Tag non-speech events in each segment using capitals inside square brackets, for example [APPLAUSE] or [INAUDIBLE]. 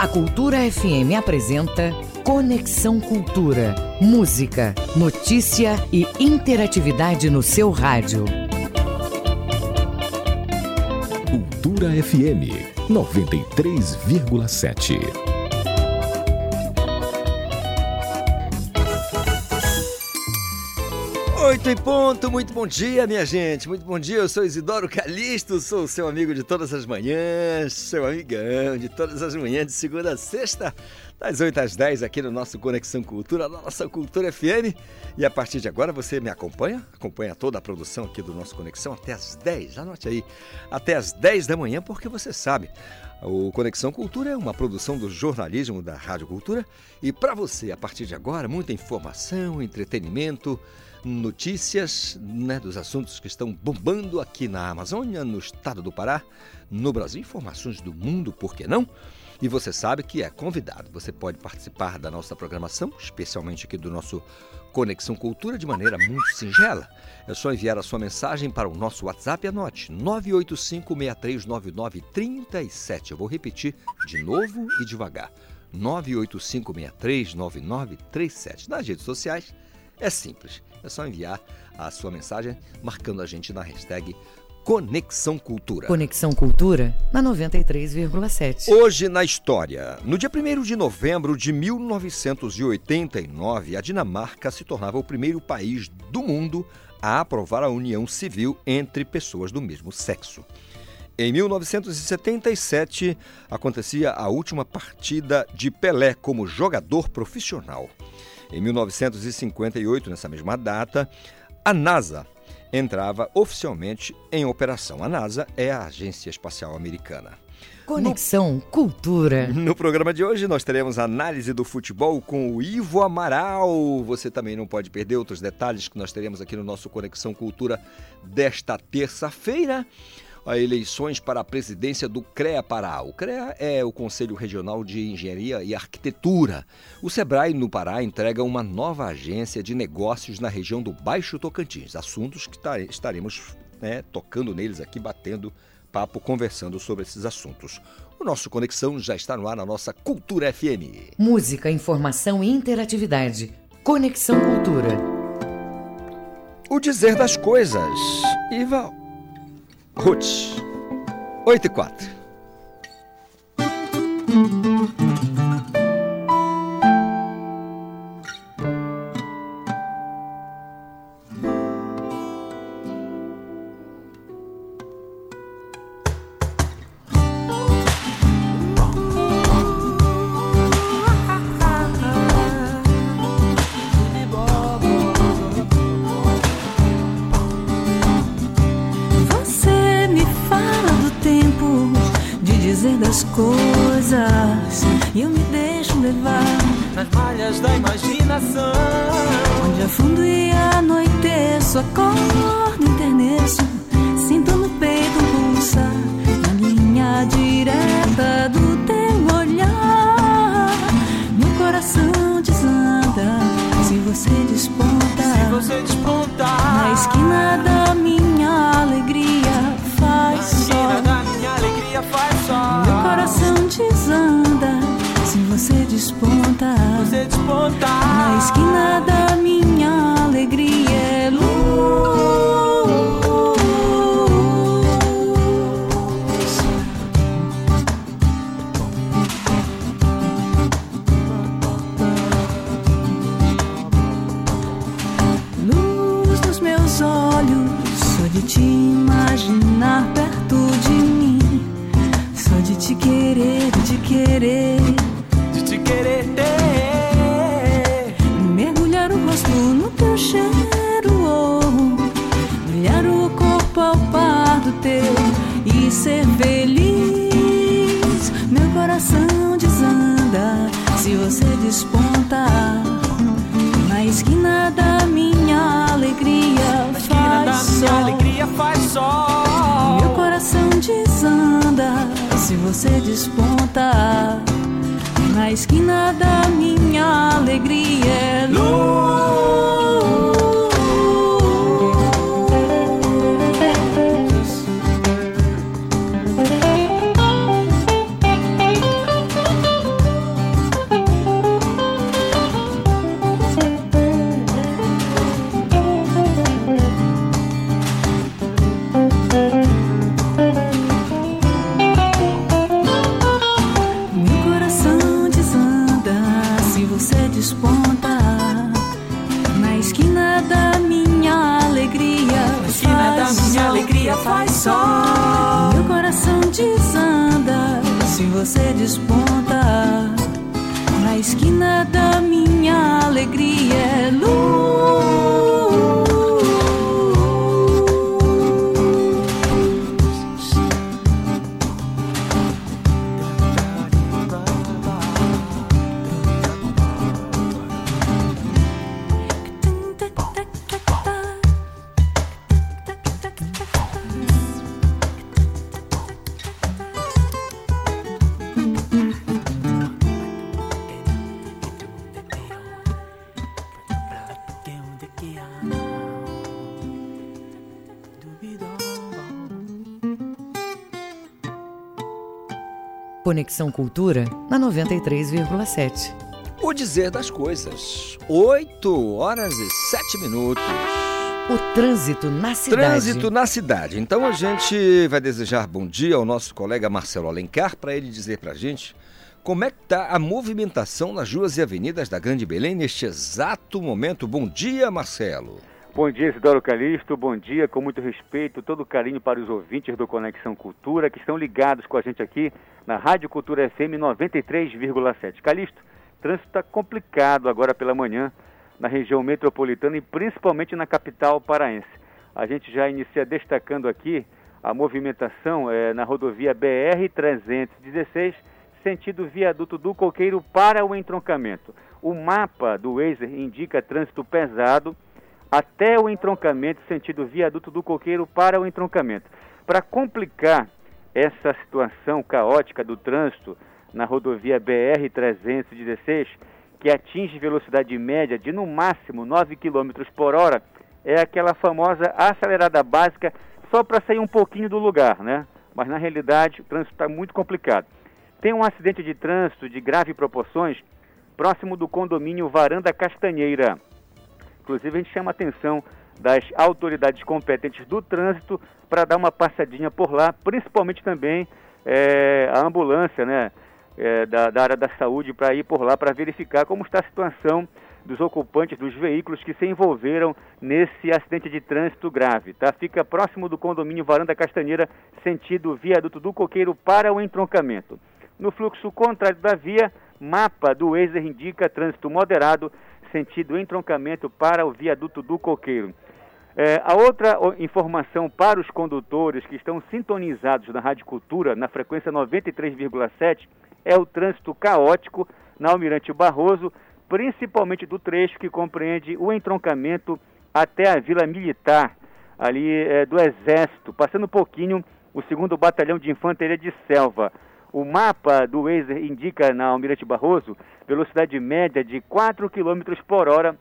A Cultura FM apresenta Conexão Cultura. Música, notícia e interatividade no seu rádio. Cultura FM 93,7. Oito em ponto, muito bom dia, minha gente. Muito bom dia, eu sou Isidoro Calixto, sou seu amigo de todas as manhãs, seu amigão de todas as manhãs, de segunda a sexta, das 8 às 10, aqui no nosso Conexão Cultura, na nossa Cultura FM. E a partir de agora você me acompanha, acompanha toda a produção aqui do nosso Conexão até às 10, anote aí, até às 10 da manhã, porque você sabe, o Conexão Cultura é uma produção do jornalismo da Rádio Cultura e para você, a partir de agora, muita informação, entretenimento, notícias né, dos assuntos que estão bombando aqui na Amazônia, no estado do Pará, no Brasil, informações do mundo, por que não? E você sabe que é convidado. Você pode participar da nossa programação, especialmente aqui do nosso Conexão Cultura, de maneira muito singela. É só enviar a sua mensagem para o nosso WhatsApp. Anote 985-639937. Eu vou repetir de novo e devagar. 985-639937. Nas redes sociais é simples. É só enviar a sua mensagem marcando a gente na hashtag Conexão Cultura. Conexão Cultura na 93,7. Hoje na história. No dia 1 de novembro de 1989, a Dinamarca se tornava o primeiro país do mundo a aprovar a união civil entre pessoas do mesmo sexo. Em 1977, acontecia a última partida de Pelé como jogador profissional. Em 1958, nessa mesma data, a NASA entrava oficialmente em operação. A NASA é a Agência Espacial Americana. Conexão no, Cultura. [LAUGHS] No programa de hoje nós teremos análise do futebol com o Ivo Amaral. Você também não pode perder outros detalhes que nós teremos aqui no nosso Conexão Cultura desta terça-feira a eleições para a presidência do CREA Pará. O CREA é o Conselho Regional de Engenharia e Arquitetura. O SEBRAE no Pará entrega uma nova agência de negócios na região do Baixo Tocantins. Assuntos que estaremos né, tocando neles aqui, batendo papo, conversando sobre esses assuntos. O nosso Conexão já está no ar na nossa Cultura FM. Música, informação e interatividade. Conexão Cultura. O dizer das coisas. Iva Ruth, 8 e 4. Conexão Cultura na 93,7. O dizer das coisas. 8 horas e 7 minutos. O trânsito na cidade. Trânsito na cidade. Então a gente vai desejar bom dia ao nosso colega Marcelo Alencar para ele dizer para a gente como é que está a movimentação nas ruas e avenidas da Grande Belém neste exato momento. Bom dia, Marcelo. Bom dia, Isidoro Calixto. Bom dia, com muito respeito, todo carinho para os ouvintes do Conexão Cultura que estão ligados com a gente aqui na Rádio Cultura FM 93,7. Calixto, trânsito está complicado agora pela manhã na região metropolitana e principalmente na capital paraense. A gente já inicia destacando aqui a movimentação é, na rodovia BR-316, sentido viaduto do Coqueiro para o entroncamento. O mapa do Waze indica trânsito pesado até o entroncamento, sentido viaduto do Coqueiro para o entroncamento. Para complicar essa situação caótica do trânsito na rodovia BR-316, que atinge velocidade média de no máximo 9 km por hora, é aquela famosa acelerada básica só para sair um pouquinho do lugar, né? Mas na realidade o trânsito está muito complicado. Tem um acidente de trânsito de grave proporções próximo do condomínio Varanda Castanheira. Inclusive, a gente chama a atenção das autoridades competentes do trânsito para dar uma passadinha por lá, principalmente também é, a ambulância né, é, da, da, área da saúde para ir por lá para verificar como está a situação dos ocupantes dos veículos que se envolveram nesse acidente de trânsito grave. Tá? Fica próximo do condomínio Varanda Castanheira, sentido viaduto do Coqueiro para o entroncamento. No fluxo contrário da via, mapa do Wazer indica trânsito moderado sentido entroncamento para o viaduto do Coqueiro. É, a outra informação para os condutores que estão sintonizados na Rádio Cultura, na frequência 93,7, é o trânsito caótico na Almirante Barroso, principalmente do trecho que compreende o entroncamento até a Vila Militar, ali é, do Exército, passando um pouquinho o segundo Batalhão de Infantaria de Selva. O mapa do Waze indica na Almirante Barroso velocidade média de 4 km por hora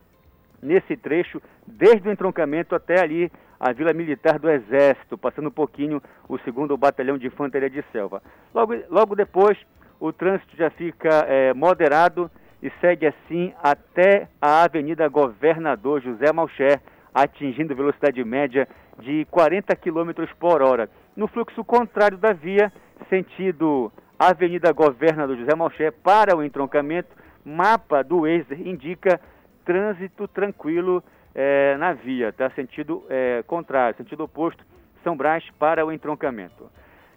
nesse trecho, desde o entroncamento até ali a Vila Militar do Exército, passando um pouquinho o segundo Batalhão de Infantaria de Selva. Logo, logo depois, o trânsito já fica é, moderado e segue assim até a Avenida Governador José Malcher, atingindo velocidade média de 40 km por hora. No fluxo contrário da via, sentido Avenida Governador José Malcher para o entroncamento, mapa do Waze indica trânsito tranquilo é, na via, tá? Sentido é, contrário, sentido oposto, São Brás para o entroncamento.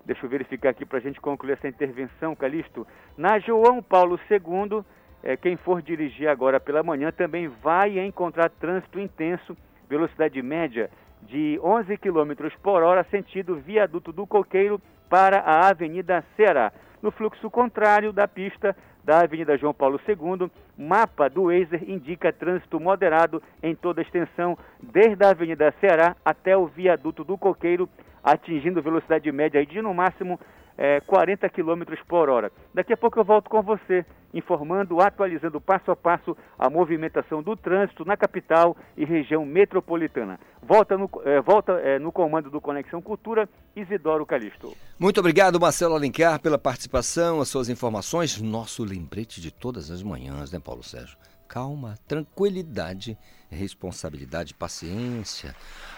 Deixa eu verificar aqui para a gente concluir essa intervenção, Calixto. Na João Paulo II, é, quem for dirigir agora pela manhã também vai encontrar trânsito intenso, velocidade média de 11 km por hora, sentido viaduto do Coqueiro para a Avenida Ceará. No fluxo contrário da pista da Avenida João Paulo II, mapa do Wazer indica trânsito moderado em toda a extensão, desde a Avenida Ceará até o viaduto do Coqueiro, atingindo velocidade média de no máximo é, 40 km por hora. Daqui a pouco eu volto com você, informando, atualizando passo a passo a movimentação do trânsito na capital e região metropolitana. Volta no, é, volta, é, no comando do Conexão Cultura, Isidoro Calixto. Muito obrigado, Marcelo Alencar, pela participação, as suas informações. Nosso lembrete de todas as manhãs, né, Paulo Sérgio? Calma, tranquilidade, responsabilidade, paciência.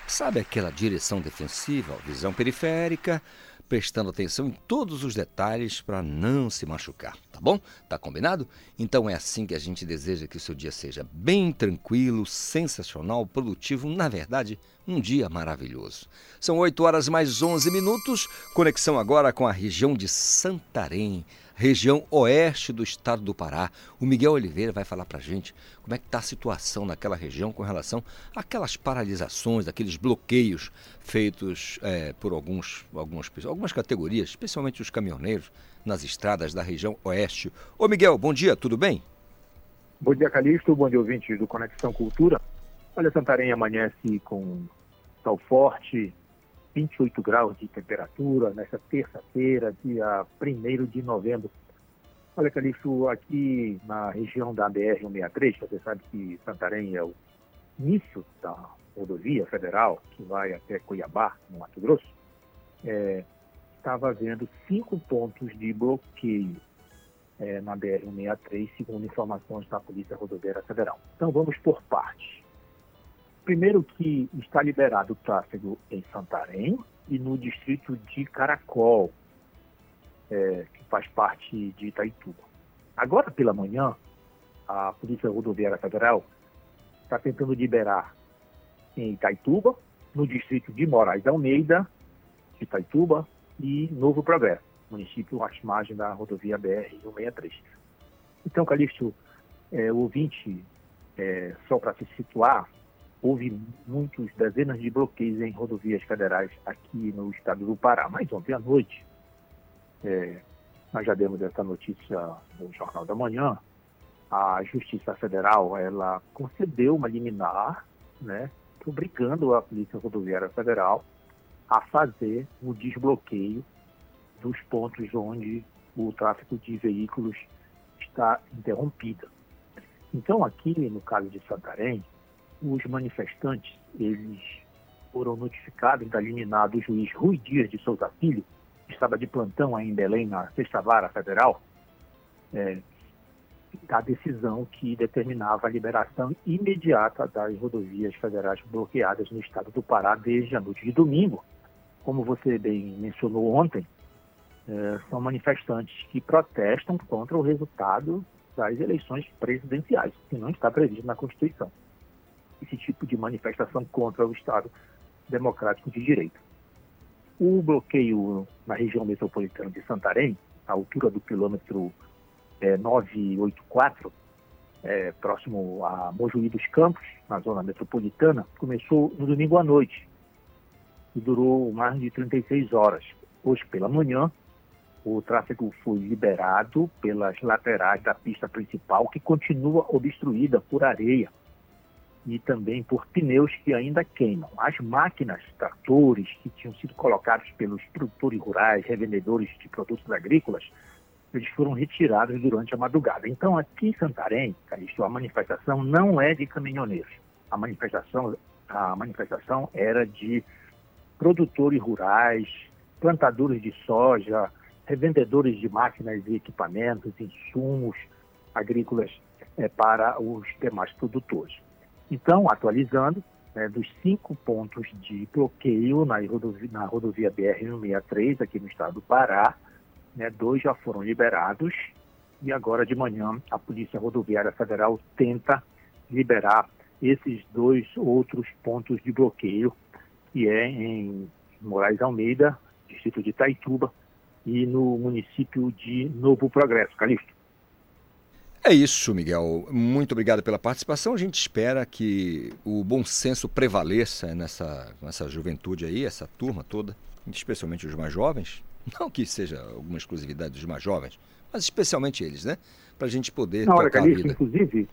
Sabe aquela direção defensiva, visão periférica? Prestando atenção em todos os detalhes para não se machucar, tá bom? Tá combinado? Então é assim que a gente deseja que o seu dia seja bem tranquilo, sensacional, produtivo, na verdade, um dia maravilhoso. São 8 horas mais 11 minutos, conexão agora com a região de Santarém, região oeste do estado do Pará. O Miguel Oliveira vai falar para a gente como é que está a situação naquela região com relação àquelas paralisações, aqueles bloqueios feitos é, por alguns, algumas, algumas categorias, especialmente os caminhoneiros, nas estradas da região oeste. Ô Miguel, bom dia, tudo bem? Bom dia, Calixto. Bom dia, ouvintes do Conexão Cultura. Olha, Santarém amanhece com sol forte, 28 graus de temperatura nessa terça-feira, dia 1 de novembro. Olha, Calixto, aqui na região da BR-163, você sabe que Santarém é o início da rodovia federal que vai até Cuiabá, no Mato Grosso, é, estava havendo cinco pontos de bloqueio é, na BR-163, segundo informações da Polícia Rodoviária Federal. Então vamos por partes. Primeiro que está liberado o tráfego em Santarém e no distrito de Caracol, é, que faz parte de Itaituba. Agora pela manhã, a Polícia Rodoviária Federal está tentando liberar em Itaituba, no distrito de Moraes Almeida, de Itaituba, e Novo Progresso, município às margens da rodovia BR-163. Então, Calixto, é, o ouvinte, é, só para se situar, houve muitos, dezenas de bloqueios em rodovias federais aqui no estado do Pará. Mas ontem à noite, é, nós já demos essa notícia no Jornal da Manhã, a Justiça Federal, ela concedeu uma liminar, né, obrigando a Polícia Rodoviária Federal a fazer o desbloqueio dos pontos onde o tráfego de veículos está interrompido. Então, aqui no caso de Santarém, os manifestantes eles foram notificados da liminar do juiz Rui Dias de Souza Filho, que estava de plantão aí em Belém, na Sexta Vara Federal, é, da decisão que determinava a liberação imediata das rodovias federais bloqueadas no estado do Pará desde a noite de domingo. Como você bem mencionou ontem, é, são manifestantes que protestam contra o resultado das eleições presidenciais, que não está previsto na Constituição esse tipo de manifestação contra o Estado democrático de direito. O bloqueio na região metropolitana de Santarém, à altura do quilômetro é, 984, é, próximo a Mojuí dos Campos, na zona metropolitana, começou no domingo à noite e durou mais de 36 horas. Hoje pela manhã, o tráfego foi liberado pelas laterais da pista principal, que continua obstruída por areia e também por pneus que ainda queimam. As máquinas, tratores que tinham sido colocados pelos produtores rurais, revendedores de produtos agrícolas, eles foram retirados durante a madrugada. Então, aqui em Santarém, Calixto, a manifestação não é de caminhoneiros. A manifestação, a manifestação era de produtores rurais, plantadores de soja, revendedores de máquinas e equipamentos, insumos agrícolas é, para os demais produtores. Então, atualizando, né, dos cinco pontos de bloqueio na rodovia, na rodovia BR-163, aqui no estado do Pará, né, dois já foram liberados e agora de manhã a Polícia Rodoviária Federal tenta liberar esses dois outros pontos de bloqueio, que é em Moraes Almeida, distrito de Itaituba, e no município de Novo Progresso. Calixto. É isso, Miguel. Muito obrigado pela participação. A gente espera que o bom senso prevaleça nessa, nessa juventude aí, essa turma toda, especialmente os mais jovens. Não que seja alguma exclusividade dos mais jovens, mas especialmente eles, né? Para a gente poder Na hora, tocar Calixto. Inclusive,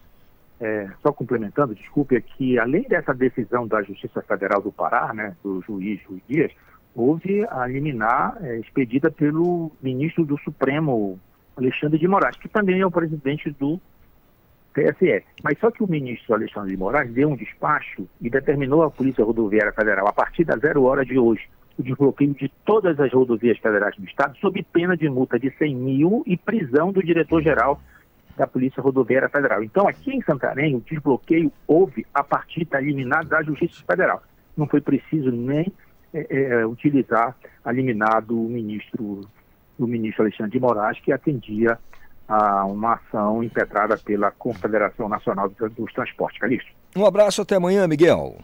é, só complementando, desculpe, é que além dessa decisão da Justiça Federal do Pará, né, do juiz Rui Dias, houve a liminar é, expedida pelo ministro do Supremo Alexandre de Moraes, que também é o presidente do TSE. Mas só que o ministro Alexandre de Moraes deu um despacho e determinou à Polícia Rodoviária Federal, a partir da zero hora de hoje, o desbloqueio de todas as rodovias federais do Estado, sob pena de multa de 100 mil e prisão do diretor-geral da Polícia Rodoviária Federal. Então, aqui em Santarém, o desbloqueio houve a partir da liminar da Justiça Federal. Não foi preciso nem é, é, utilizar a liminar do ministro do ministro Alexandre de Moraes, que atendia a uma ação impetrada pela Confederação Nacional dos Transportes. Calixto. Um abraço, até amanhã, Miguel.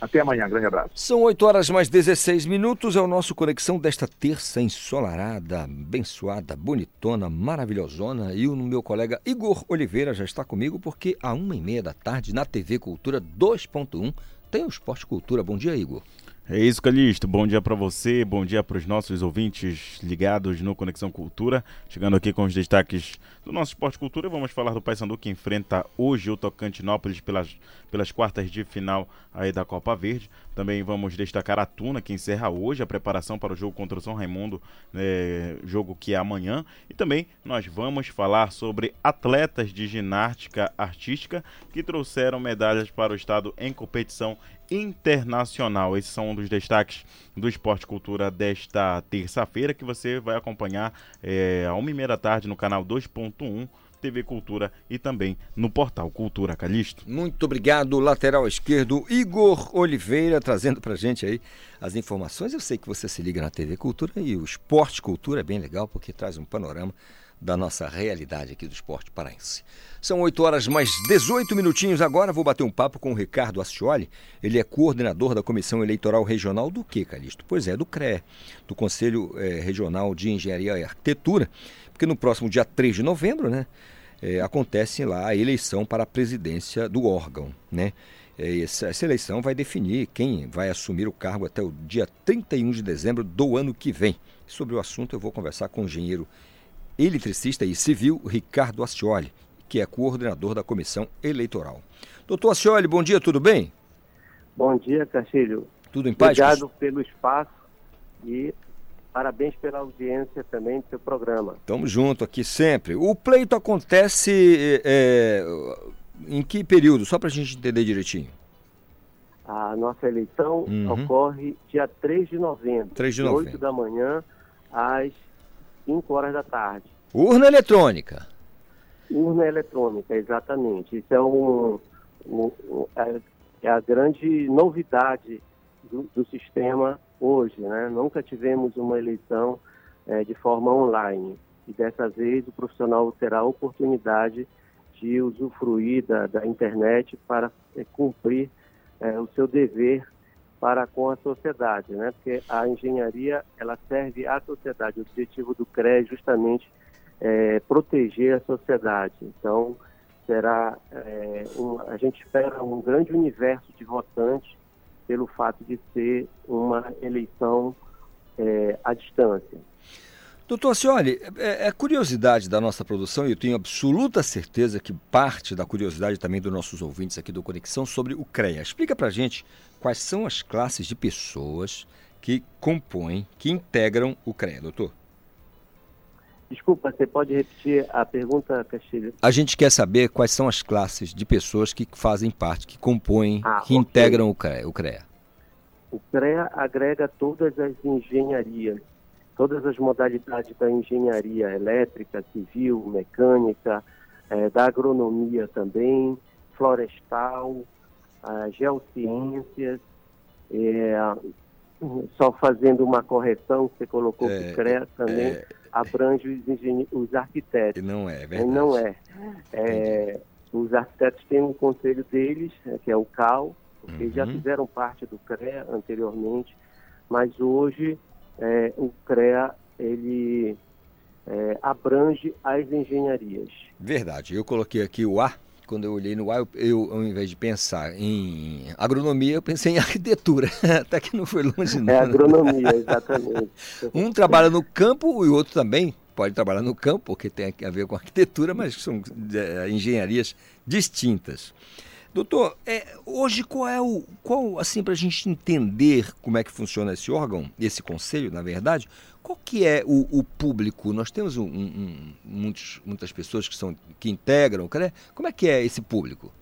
Até amanhã, grande abraço. São 8 horas mais 16 minutos, é o nosso Conexão desta terça ensolarada, abençoada, bonitona, maravilhosona. E o meu colega Igor Oliveira já está comigo porque a uma e meia da tarde na TV Cultura 2.1 tem o Esporte Cultura. Bom dia, Igor. É isso, Calixto. Bom dia para você, bom dia para os nossos ouvintes ligados no Conexão Cultura. Chegando aqui com os destaques do nosso Esporte Cultura, vamos falar do Paysandu que enfrenta hoje o Tocantinópolis pelas, pelas quartas de final aí da Copa Verde. Também vamos destacar a Tuna, que encerra hoje a preparação para o jogo contra o São Raimundo, né, jogo que é amanhã. E também nós vamos falar sobre atletas de ginástica artística que trouxeram medalhas para o estado em competição internacional. Esses são um dos destaques do Esporte Cultura desta terça-feira, que você vai acompanhar é, a uma e meia da tarde no canal 2.1. TV Cultura e também no portal Cultura Calixto. Muito obrigado, lateral esquerdo Igor Oliveira, trazendo pra gente aí as informações. Eu sei que você se liga na TV Cultura e o Esporte Cultura é bem legal porque traz um panorama da nossa realidade aqui do esporte paraense. São 8 horas mais 18 minutinhos agora. Vou bater um papo com o Ricardo Ascioli. Ele é coordenador da Comissão Eleitoral Regional do que, Calixto? Pois é, do CRE, do Conselho eh, Regional de Engenharia e Arquitetura. Porque no próximo dia 3 de novembro, né, eh, acontece lá a eleição para a presidência do órgão, né? Eh, essa, essa eleição vai definir quem vai assumir o cargo até o dia 31 de dezembro do ano que vem. Sobre o assunto eu vou conversar com o engenheiro eletricista e civil Ricardo Ascioli, que é coordenador da comissão eleitoral. Doutor Ascioli, bom dia, tudo bem? Bom dia, Castilho. Tudo em paz? Obrigado pelo espaço e parabéns pela audiência também do seu programa. Estamos junto aqui sempre. O pleito acontece é, em que período? Só para a gente entender direitinho. A nossa eleição uhum. ocorre dia 3 de novembro, 3 de novembro. 8 da manhã às 5 horas da tarde. Urna eletrônica. Urna eletrônica, exatamente. Isso é, um, um, é, é a grande novidade do, do, sistema hoje. Né? Nunca tivemos uma eleição é, de forma online. E dessa vez o profissional terá a oportunidade de usufruir da, da internet para é, cumprir é, o seu dever para com a sociedade, né? Porque a engenharia ela serve à sociedade. O objetivo do CRE é justamente é, proteger a sociedade. Então será é, um, a gente espera um grande universo de votantes pelo fato de ser uma eleição é, à distância. Doutor Cioli, é, é, curiosidade da nossa produção e eu tenho absoluta certeza que parte da curiosidade também dos nossos ouvintes aqui do Conexão sobre o CREA. Explica pra gente quais são as classes de pessoas que compõem, que integram o CREA, doutor. Desculpa, você pode repetir a pergunta, Castilho? A gente quer saber quais são as classes de pessoas que fazem parte, que compõem, ah, que okay. integram o CREA, o CREA. O CREA agrega todas as engenharias todas as modalidades da engenharia elétrica, civil, mecânica, é, da agronomia também, florestal, geociências, é, só fazendo uma correção, você colocou é, que o CREA também é, abrange os, os arquitetos. Não é, verdade. Não é. é os arquitetos têm um conselho deles, que é o CAL, porque uhum. já fizeram parte do CREA anteriormente, mas hoje é, o CREA ele é, abrange as engenharias. Verdade. Eu coloquei aqui o A. Quando eu olhei no A, eu, eu, ao invés de pensar em agronomia, eu pensei em [LAUGHS] arquitetura. Até que não foi longe, não. É agronomia, exatamente. [LAUGHS] um trabalha no campo e o outro também pode trabalhar no campo, porque tem a ver com arquitetura, mas são é, engenharias distintas. Doutor, é, hoje qual é o. Qual, assim, para a gente entender como é que funciona esse órgão, esse conselho, na verdade, qual que é o, o público? Nós temos um, um, muitos, muitas pessoas que, são, que integram o CREA. Como é que é esse público?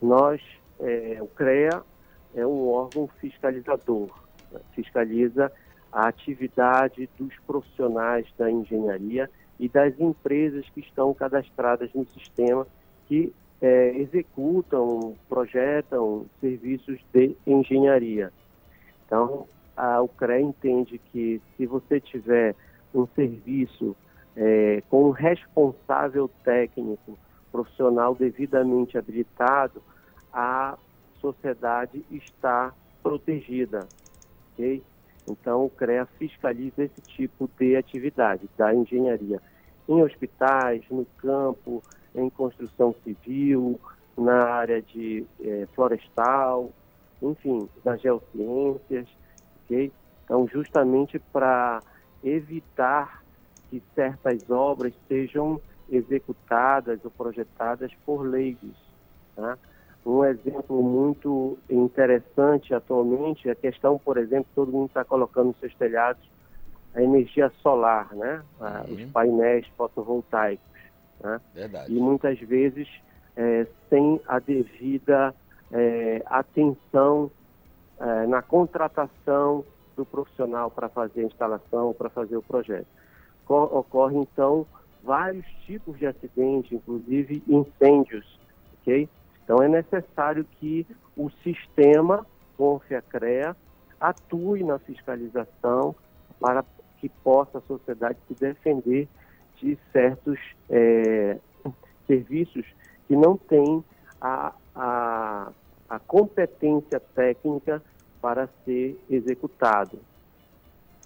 Nós, é, o CREA é um órgão fiscalizador, né? fiscaliza a atividade dos profissionais da engenharia e das empresas que estão cadastradas no sistema que é, executam, projetam serviços de engenharia. Então, a, CRE entende que se você tiver um serviço é, com um responsável técnico profissional devidamente habilitado, a sociedade está protegida, ok? Então, o CREA fiscaliza esse tipo de atividade da engenharia em hospitais, no campo, em construção civil, na área de eh, florestal, enfim, das geociências, ok? Então, justamente para evitar que certas obras sejam executadas ou projetadas por leigos. Tá? Um exemplo muito interessante atualmente é a questão, por exemplo, todo mundo está colocando nos seus telhados a energia solar, né? Uhum. Os painéis fotovoltaicos. Né? Verdade. E muitas vezes é, sem a devida é, atenção é, na contratação do profissional para fazer a instalação, para fazer o projeto. Ocorre, então, vários tipos de acidentes, inclusive incêndios, ok? Então, é necessário que o sistema, CONFIA-CREA, atue na fiscalização para que possa a sociedade se defender de certos é, serviços que não têm a, a, a competência técnica para ser executado.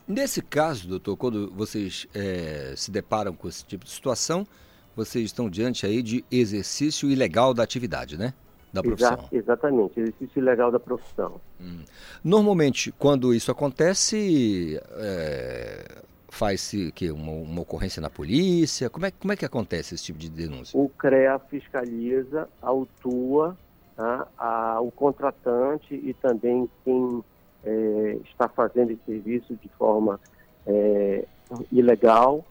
Nesse caso, doutor, quando vocês é, se deparam com esse tipo de situação, vocês estão diante aí de exercício ilegal da atividade, né? Da profissão. Exa exatamente, exercício ilegal da profissão. Hum. Normalmente, quando isso acontece, é, faz-se que uma, uma, ocorrência na polícia? Como é, como é que acontece esse tipo de denúncia? O CREA fiscaliza, autua tá, a, o contratante e também quem é, está fazendo esse serviço de forma é, ilegal.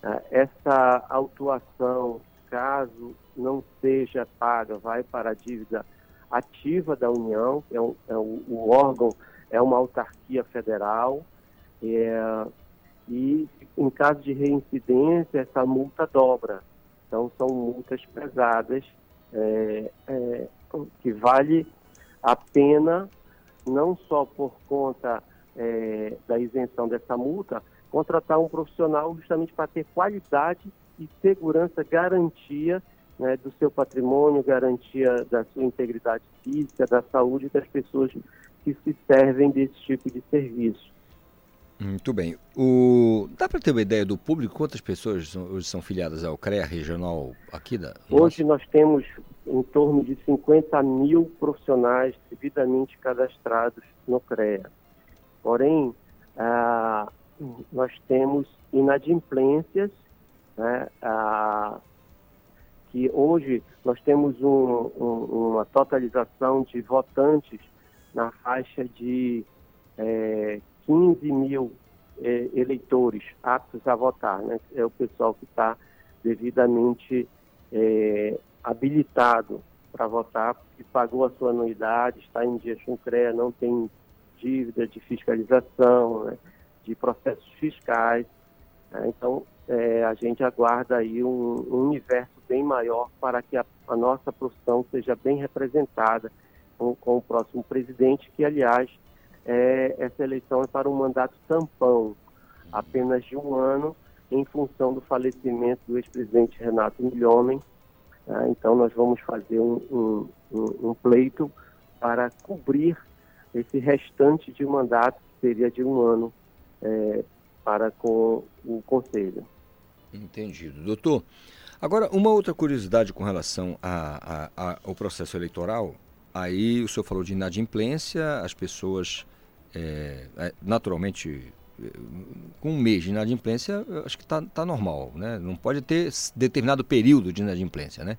Tá? essa autuação, caso não seja paga, vai para a dívida ativa da União, é, um, é um, o órgão é uma autarquia federal, é, e em caso de reincidência, essa multa dobra. Então, são multas pesadas, é, que vale a pena, não só por conta é, da isenção dessa multa, contratar um profissional justamente para ter qualidade e segurança, garantia né, do seu patrimônio, garantia da sua integridade física, da saúde das pessoas que se servem desse tipo de serviço. Muito bem. O... Dá para ter uma ideia do público? Quantas pessoas hoje são filiadas ao CREA regional aqui da. Hoje nós temos em torno de 50 mil profissionais devidamente cadastrados no CREA. Porém, ah, nós temos inadimplências, né, ah, que hoje nós temos um, um, uma totalização de votantes na faixa de é, 15 mil é, eleitores aptos a votar, né? É o pessoal que está devidamente é, habilitado para votar, que pagou a sua anuidade, está em dia com CREA, não tem dívida de fiscalização, né? de processos fiscais. Né? Então, é, a gente aguarda aí um, um, universo bem maior para que a, a nossa profissão seja bem representada com, com o próximo presidente, que, aliás, é, essa eleição é para um mandato tampão, apenas de um ano, em função do falecimento do ex-presidente Renato Milhomem. Ah, então, nós vamos fazer um, um, um, pleito para cobrir esse restante de mandato, que seria de um ano, é, para com o Conselho. Entendido. Doutor, agora, uma outra curiosidade com relação a, a, a, ao processo eleitoral. Aí o senhor falou de inadimplência, as pessoas é, é, naturalmente, com um mês de inadimplência, acho que está tá normal, né? Não pode ter determinado período de inadimplência, né?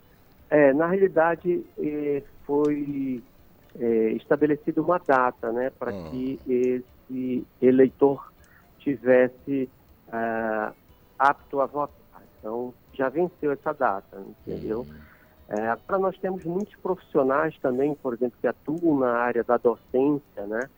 É, na realidade, é, foi é, estabelecida uma data, né, para ah. que esse eleitor tivesse é, apto a votar. Então, já venceu essa data, entendeu? Hum. É, para nós temos muitos profissionais também, por exemplo, que atuam na área da docência, né?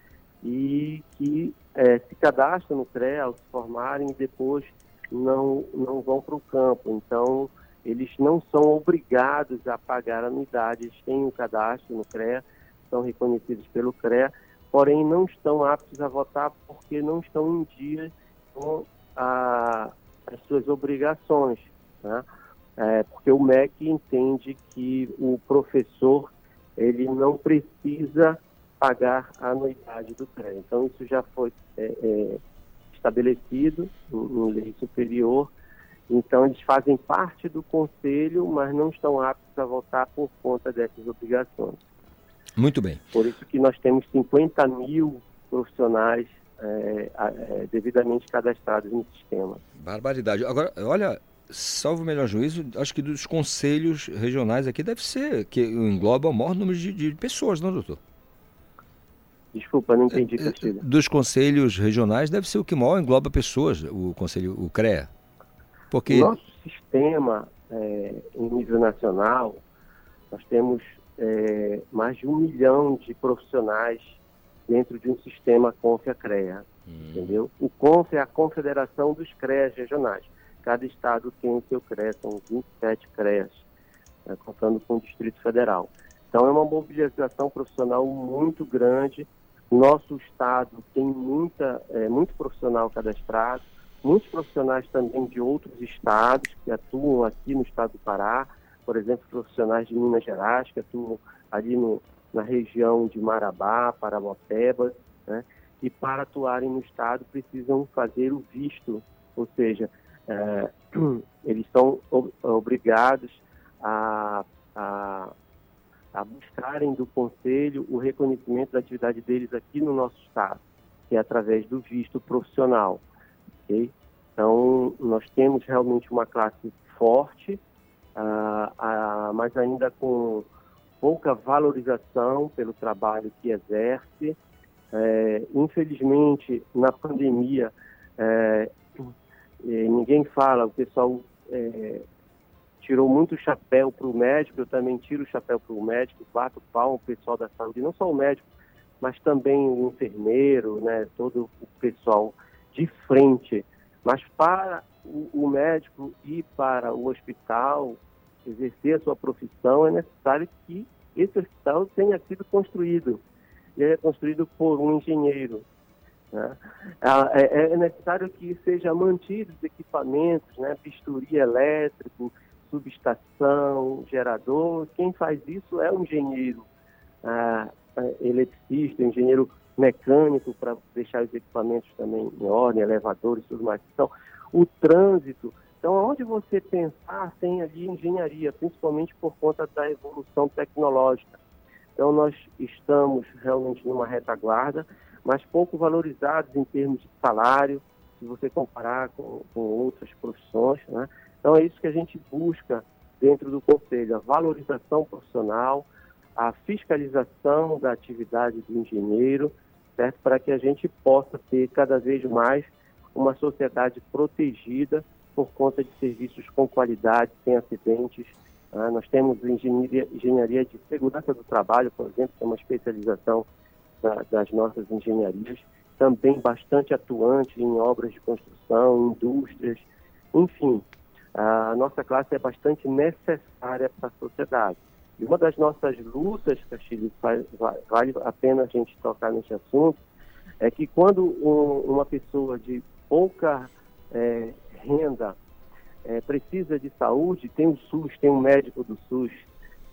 e que é, se cadastram no CREA se formarem e depois não, não vão para o campo. Então, eles não são obrigados a pagar anuidade, eles têm um cadastro no CREA, são reconhecidos pelo CREA, porém não estão aptos a votar porque não estão em dia com a, as suas obrigações. Né? É, porque o MEC entende que o professor ele não precisa pagar a anuidade do CREA. Então, isso já foi é, é, estabelecido em, em lei superior. Então, eles fazem parte do conselho, mas não estão aptos a votar por conta dessas obrigações. Muito bem. Por isso que nós temos 50 mil profissionais é, é, devidamente cadastrados no sistema. Barbaridade. Agora, olha, salvo o melhor juízo, acho que dos conselhos regionais aqui deve ser, que engloba o maior número de, de pessoas, não, doutor? Desculpa, não entendi, É, é, Castilho. Dos conselhos regionais deve ser o que maior engloba pessoas, o conselho, o CREA. Porque. Nosso sistema, é, em nível nacional, nós temos é, mais de um milhão de profissionais dentro de um sistema CONFIA-CREA, entendeu? O CONF é a confederação dos CREAs regionais. Cada estado tem o seu CREA, são 27 CREAs, né, contando com o Distrito Federal. Então é uma mobilização profissional muito grande. Nosso estado tem muita, é, muito profissional cadastrado, muitos profissionais também de outros estados que atuam aqui no estado do Pará, por exemplo, profissionais de Minas Gerais que atuam ali no, na região de Marabá, Paraboteba, né? e para atuarem no estado precisam fazer o visto, ou seja, é, [CLEARS THROAT] eles são ob- obrigados a, a, a buscarem do conselho o reconhecimento da atividade deles aqui no nosso estado, que é através do visto profissional. ok? Então, nós temos realmente uma classe forte, ah, ah, mas ainda com pouca valorização pelo trabalho que exerce. É, infelizmente, na pandemia, é, ninguém fala, o pessoal é, tirou muito chapéu para o médico, eu também tiro o chapéu para o médico, bato palmo o pessoal da saúde, não só o médico, mas também o enfermeiro, né, todo o pessoal de frente. Mas para o, médico ir para o hospital, exercer a sua profissão, é necessário que esse hospital tenha sido construído. Ele é construído por um engenheiro. né? Ah, É, é necessário que seja mantidos os equipamentos, né? bisturi elétrico, subestação, gerador. Quem faz isso é o engenheiro ah, ah, eletricista, engenheiro mecânico para deixar os equipamentos também em ordem, elevadores tudo mais. Então, o trânsito. Então, onde você pensar, tem ali engenharia, principalmente por conta da evolução tecnológica. Então, nós estamos realmente numa retaguarda, mas pouco valorizados em termos de salário, se você comparar com, com outras profissões. Né? Então, é isso que a gente busca dentro do Conselho, a valorização profissional, a fiscalização da atividade do engenheiro, certo? para que a gente possa ter cada vez mais uma sociedade protegida por conta de serviços com qualidade, sem acidentes. né? nós temos engenharia, engenharia de segurança do trabalho, por exemplo, que é uma especialização da- das nossas engenharias, também bastante atuante em obras de construção, indústrias, enfim, a nossa classe é bastante necessária para a sociedade. E uma das nossas lutas, Castilho, va- va- vale a pena a gente tocar nesse assunto, é que quando um- uma pessoa de pouca eh, renda eh, precisa de saúde, tem o SUS, tem um médico do SUS.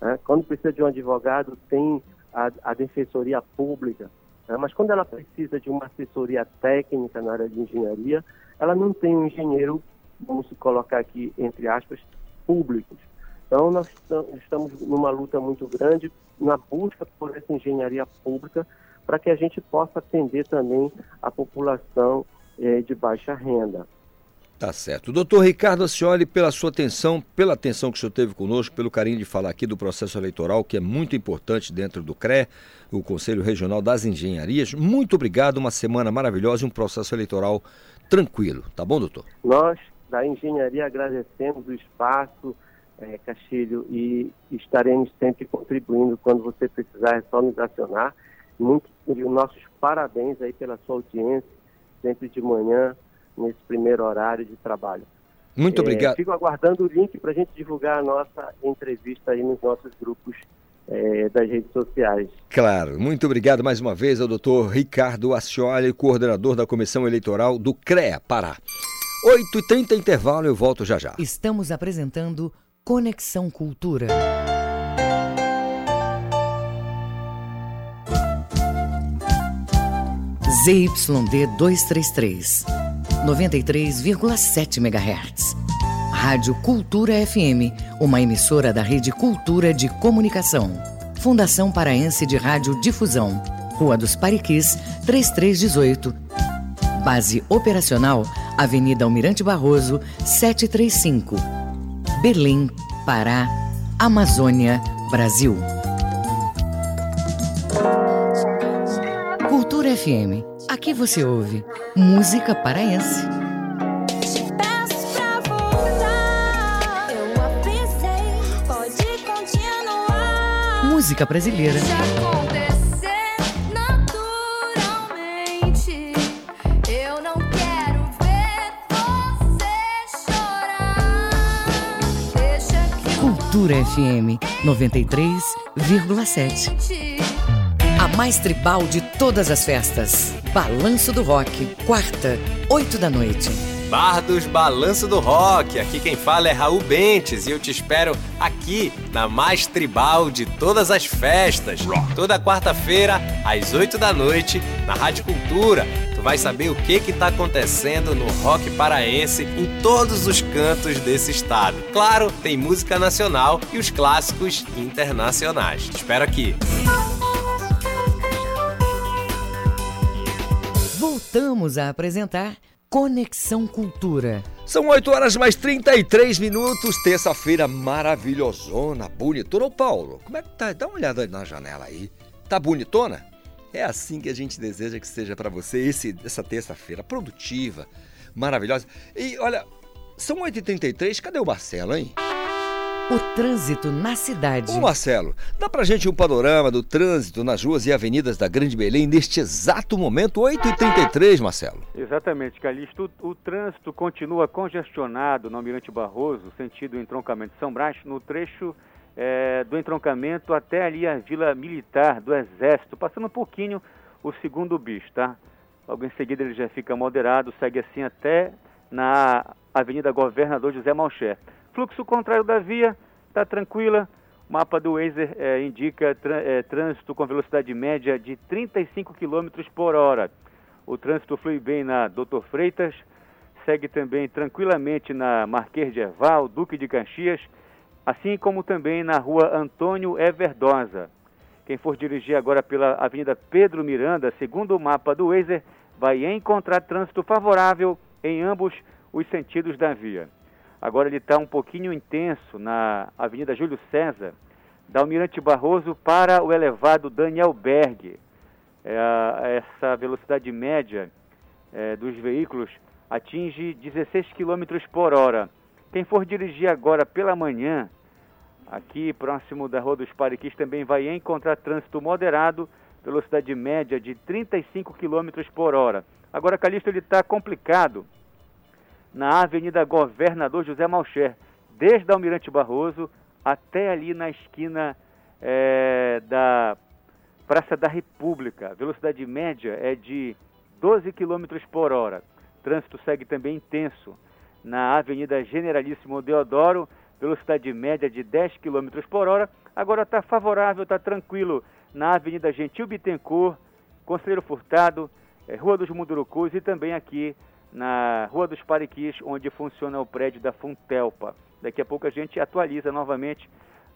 né? Quando precisa de um advogado, tem a, a defensoria pública. né? Mas quando ela precisa de uma assessoria técnica na área de engenharia, ela não tem um engenheiro, vamos colocar aqui entre aspas, públicos. Então, nós esta- estamos numa luta muito grande na busca por essa engenharia pública para que a gente possa atender também a população eh, de baixa renda. Tá certo. Doutor Ricardo Ascioli, pela sua atenção, pela atenção que o senhor teve conosco, pelo carinho de falar aqui do processo eleitoral, que é muito importante dentro do CRE, o Conselho Regional das Engenharias. Muito obrigado, uma semana maravilhosa e um processo eleitoral tranquilo. Tá bom, doutor? Nós, da engenharia, agradecemos o espaço, eh, Castilho, e estaremos sempre contribuindo. Quando você precisar, é só nos acionar. Muito, e os nossos parabéns aí pela sua audiência, sempre de manhã, nesse primeiro horário de trabalho. Muito Eh, obrigado. Fico aguardando o link para a gente divulgar a nossa entrevista aí nos nossos grupos eh, das redes sociais. Claro, muito obrigado mais uma vez ao doutor Ricardo Ascioli, coordenador da Comissão Eleitoral do CREA Pará. 8h30 intervalo, eu volto já já. Estamos apresentando Conexão Cultura. ZYD 233, 93,7 MHz. Rádio Cultura FM, uma emissora da Rede Cultura de Comunicação. Fundação Paraense de Rádio Difusão, Rua dos Pariquis, 3318. Base operacional Avenida Almirante Barroso, 735. Berlim, Pará, Amazônia, Brasil. Cultura FM. Aqui você ouve música paraense. Te peço Cultura FM 93,7. te A mais tribal de todas as festas. Balanço do Rock. Quarta, 8 da noite. Bardos Balanço do Rock. Aqui quem fala é Raul Bentes e eu te espero aqui na mais tribal de todas as festas. Toda quarta-feira, às 8 da noite, na Rádio Cultura. Vai saber o que que tá acontecendo no rock paraense em todos os cantos desse estado. Claro, tem música nacional e os clássicos internacionais. Te espero aqui. Voltamos a apresentar Conexão Cultura. São 8 horas mais 33 minutos, terça-feira maravilhosona, bonitona. Ô Paulo, como é que tá? Dá uma olhada na janela aí. Tá bonitona? É assim que a gente deseja que seja para você esse, essa terça-feira produtiva, maravilhosa. E olha, são 8h33, cadê o Marcelo, hein? O trânsito na cidade. Ô Marcelo, dá pra gente um panorama do trânsito nas ruas e avenidas da Grande Belém neste exato momento, 8h33, Marcelo. Exatamente, Calixto. O, o trânsito continua congestionado no Almirante Barroso, sentido entroncamento de São Brás, no trecho eh, do entroncamento até ali a Vila Militar do Exército, passando um pouquinho o segundo bis, tá? Logo em seguida ele já fica moderado, segue assim até na Avenida Governador José Malcher. Fluxo contrário da via, está tranquila. O mapa do Waze eh, indica eh, trânsito com velocidade média de 35 km por hora. O trânsito flui bem na Doutor Freitas, segue também tranquilamente na Marquês de Erval, Duque de Caxias, assim como também na rua Antônio Everdosa. Quem for dirigir agora pela Avenida Pedro Miranda, segundo o mapa do Waze, vai encontrar trânsito favorável em ambos os sentidos da via. Agora ele está um pouquinho intenso na Avenida Júlio César, da Almirante Barroso para o elevado Daniel Berg. É, essa velocidade média é, dos veículos atinge 16 km por hora. Quem for dirigir agora pela manhã, aqui próximo da Rua dos Pariquis, também vai encontrar trânsito moderado, velocidade média de 35 km por hora. Agora, Calixto, ele está complicado na Avenida Governador José Malcher, desde a Almirante Barroso até ali na esquina eh, da Praça da República. Velocidade média é de 12 km por hora. Trânsito segue também intenso na Avenida Generalíssimo Deodoro, velocidade média de 10 km por hora. Agora está favorável, está tranquilo na Avenida Gentil Bittencourt, Conselheiro Furtado, eh, Rua dos Mundurucus e também aqui na Rua dos Pariquis, onde funciona o prédio da Funtelpa. Daqui a pouco a gente atualiza novamente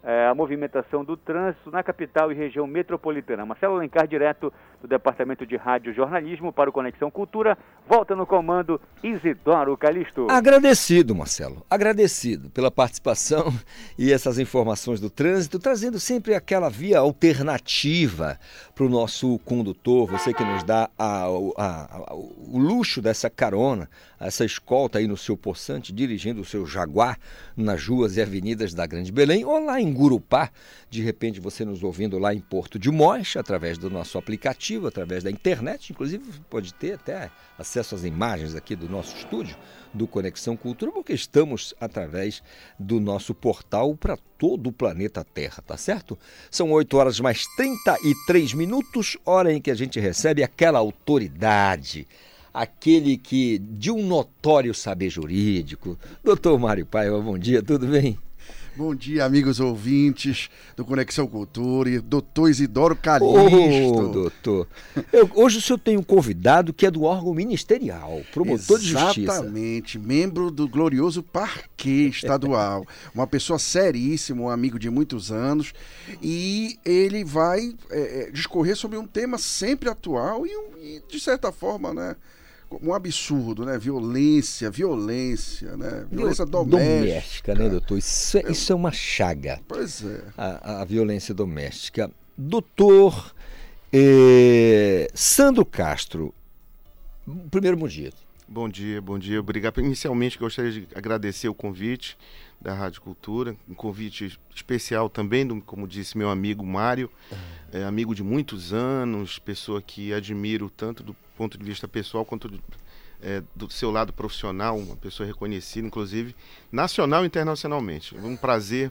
eh, a movimentação do trânsito na capital e região metropolitana. Marcelo Alencar, direto do Departamento de Rádio Jornalismo para o Conexão Cultura, volta no comando Isidoro Calixto. Agradecido, Marcelo, agradecido pela participação e essas informações do trânsito, trazendo sempre aquela via alternativa para o nosso condutor, você que nos dá a- a- a- o luxo dessa carona, essa escolta aí no seu poçante, dirigindo o seu Jaguar nas ruas e avenidas da Grande Belém, ou lá em Gurupá, de repente você nos ouvindo lá em Porto de Mós, através do nosso aplicativo, através da internet, inclusive pode ter até acesso às imagens aqui do nosso estúdio, do Conexão Cultura, porque estamos através do nosso portal para todo o planeta Terra, tá certo? São 8 horas mais 33 minutos, hora em que a gente recebe aquela autoridade, aquele que de um notório saber jurídico. Doutor Mário Paiva, bom dia, tudo bem? Bom dia, amigos ouvintes do Conexão Cultura e doutor Isidoro Ô, Calixto. doutor. Eu- hoje o senhor tem um convidado que é do órgão ministerial, promotor de justiça. Exatamente, membro do glorioso Parquê Estadual. [LAUGHS] Uma pessoa seríssima, um amigo de muitos anos. E ele vai é, discorrer sobre um tema sempre atual e, e, de certa forma, né? Um absurdo, né? Violência, violência, né? Violência doméstica. Doméstica, né, doutor? Isso é, isso é uma chaga. Pois é. a, a violência doméstica. Doutor eh, Sandro Castro, primeiro bom dia. Bom dia, bom dia. Obrigado. Inicialmente gostaria de agradecer o convite da Rádio Cultura, um convite especial também, do, como disse meu amigo Mário, é, amigo de muitos anos, pessoa que admiro tanto do ponto de vista pessoal quanto do, é, do seu lado profissional, uma pessoa reconhecida, inclusive nacional e internacionalmente. É um prazer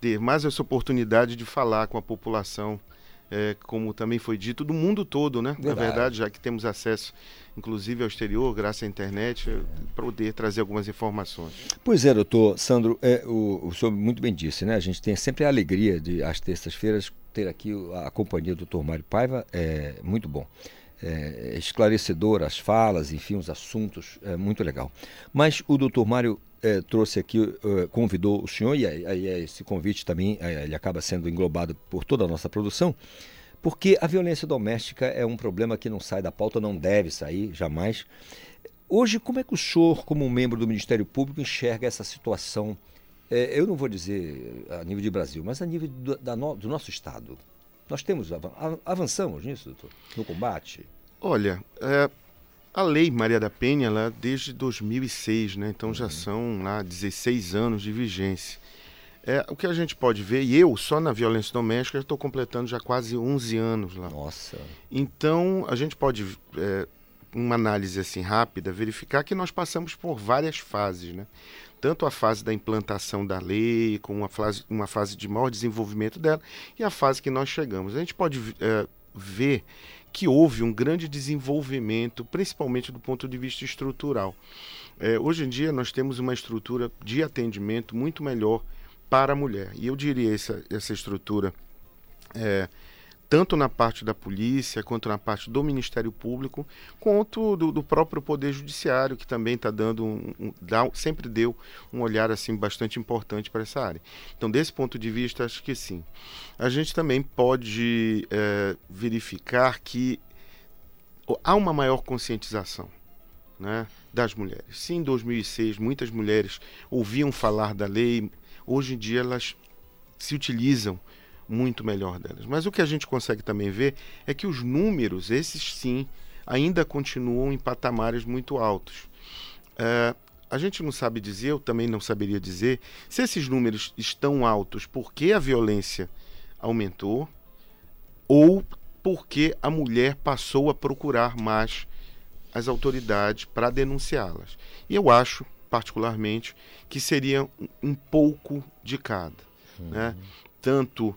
ter mais essa oportunidade de falar com a população, é, como também foi dito, do mundo todo, né? Na Verdade. verdade, já que temos acesso, inclusive ao exterior, graças à internet, é, poder trazer algumas informações. Pois é, doutor Sandro, é, o, o senhor muito bem disse, né? A gente tem sempre a alegria de, às terças-feiras, ter aqui a companhia do doutor Mário Paiva, é muito bom. É, esclarecedor as falas, enfim, os assuntos, é muito legal. Mas o doutor Mário é, trouxe aqui, é, convidou o senhor, e aí, aí esse convite também é, ele acaba sendo englobado por toda a nossa produção, porque a violência doméstica é um problema que não sai da pauta, não deve sair jamais. Hoje, como é que o senhor, como membro do Ministério Público, enxerga essa situação? É, eu não vou dizer a nível de Brasil, mas a nível do, da no- do nosso Estado. Nós temos avançamos nisso, doutor, no combate. Olha, é, a lei Maria da Penha, ela é desde 2006, né? Então já são lá 16 anos de vigência. É, o que a gente pode ver, e eu só na violência doméstica estou completando já quase 11 anos lá. Nossa. Então a gente pode, é, uma análise assim rápida, verificar que nós passamos por várias fases, né? Tanto a fase da implantação da lei, com uma fase, uma fase de maior desenvolvimento dela, e a fase que nós chegamos. A gente pode é, ver que houve um grande desenvolvimento, principalmente do ponto de vista estrutural. É, hoje em dia nós temos uma estrutura de atendimento muito melhor para a mulher. E eu diria essa, essa estrutura é, tanto na parte da polícia, quanto na parte do Ministério Público, quanto do, do próprio Poder Judiciário, que também está dando um, um- dá- sempre deu um olhar assim bastante importante para essa área. Então, desse ponto de vista, acho que sim. A gente também pode é, verificar que há uma maior conscientização né, das mulheres. Se em 2006 muitas mulheres ouviam falar da lei, hoje em dia elas se utilizam muito melhor delas. Mas o que a gente consegue também ver é que os números, esses sim, ainda continuam em patamares muito altos. É, a gente não sabe dizer, eu também não saberia dizer, se esses números estão altos porque a violência aumentou ou porque a mulher passou a procurar mais as autoridades para denunciá-las. E eu acho, particularmente, que seria um- um pouco de cada. Né? Tanto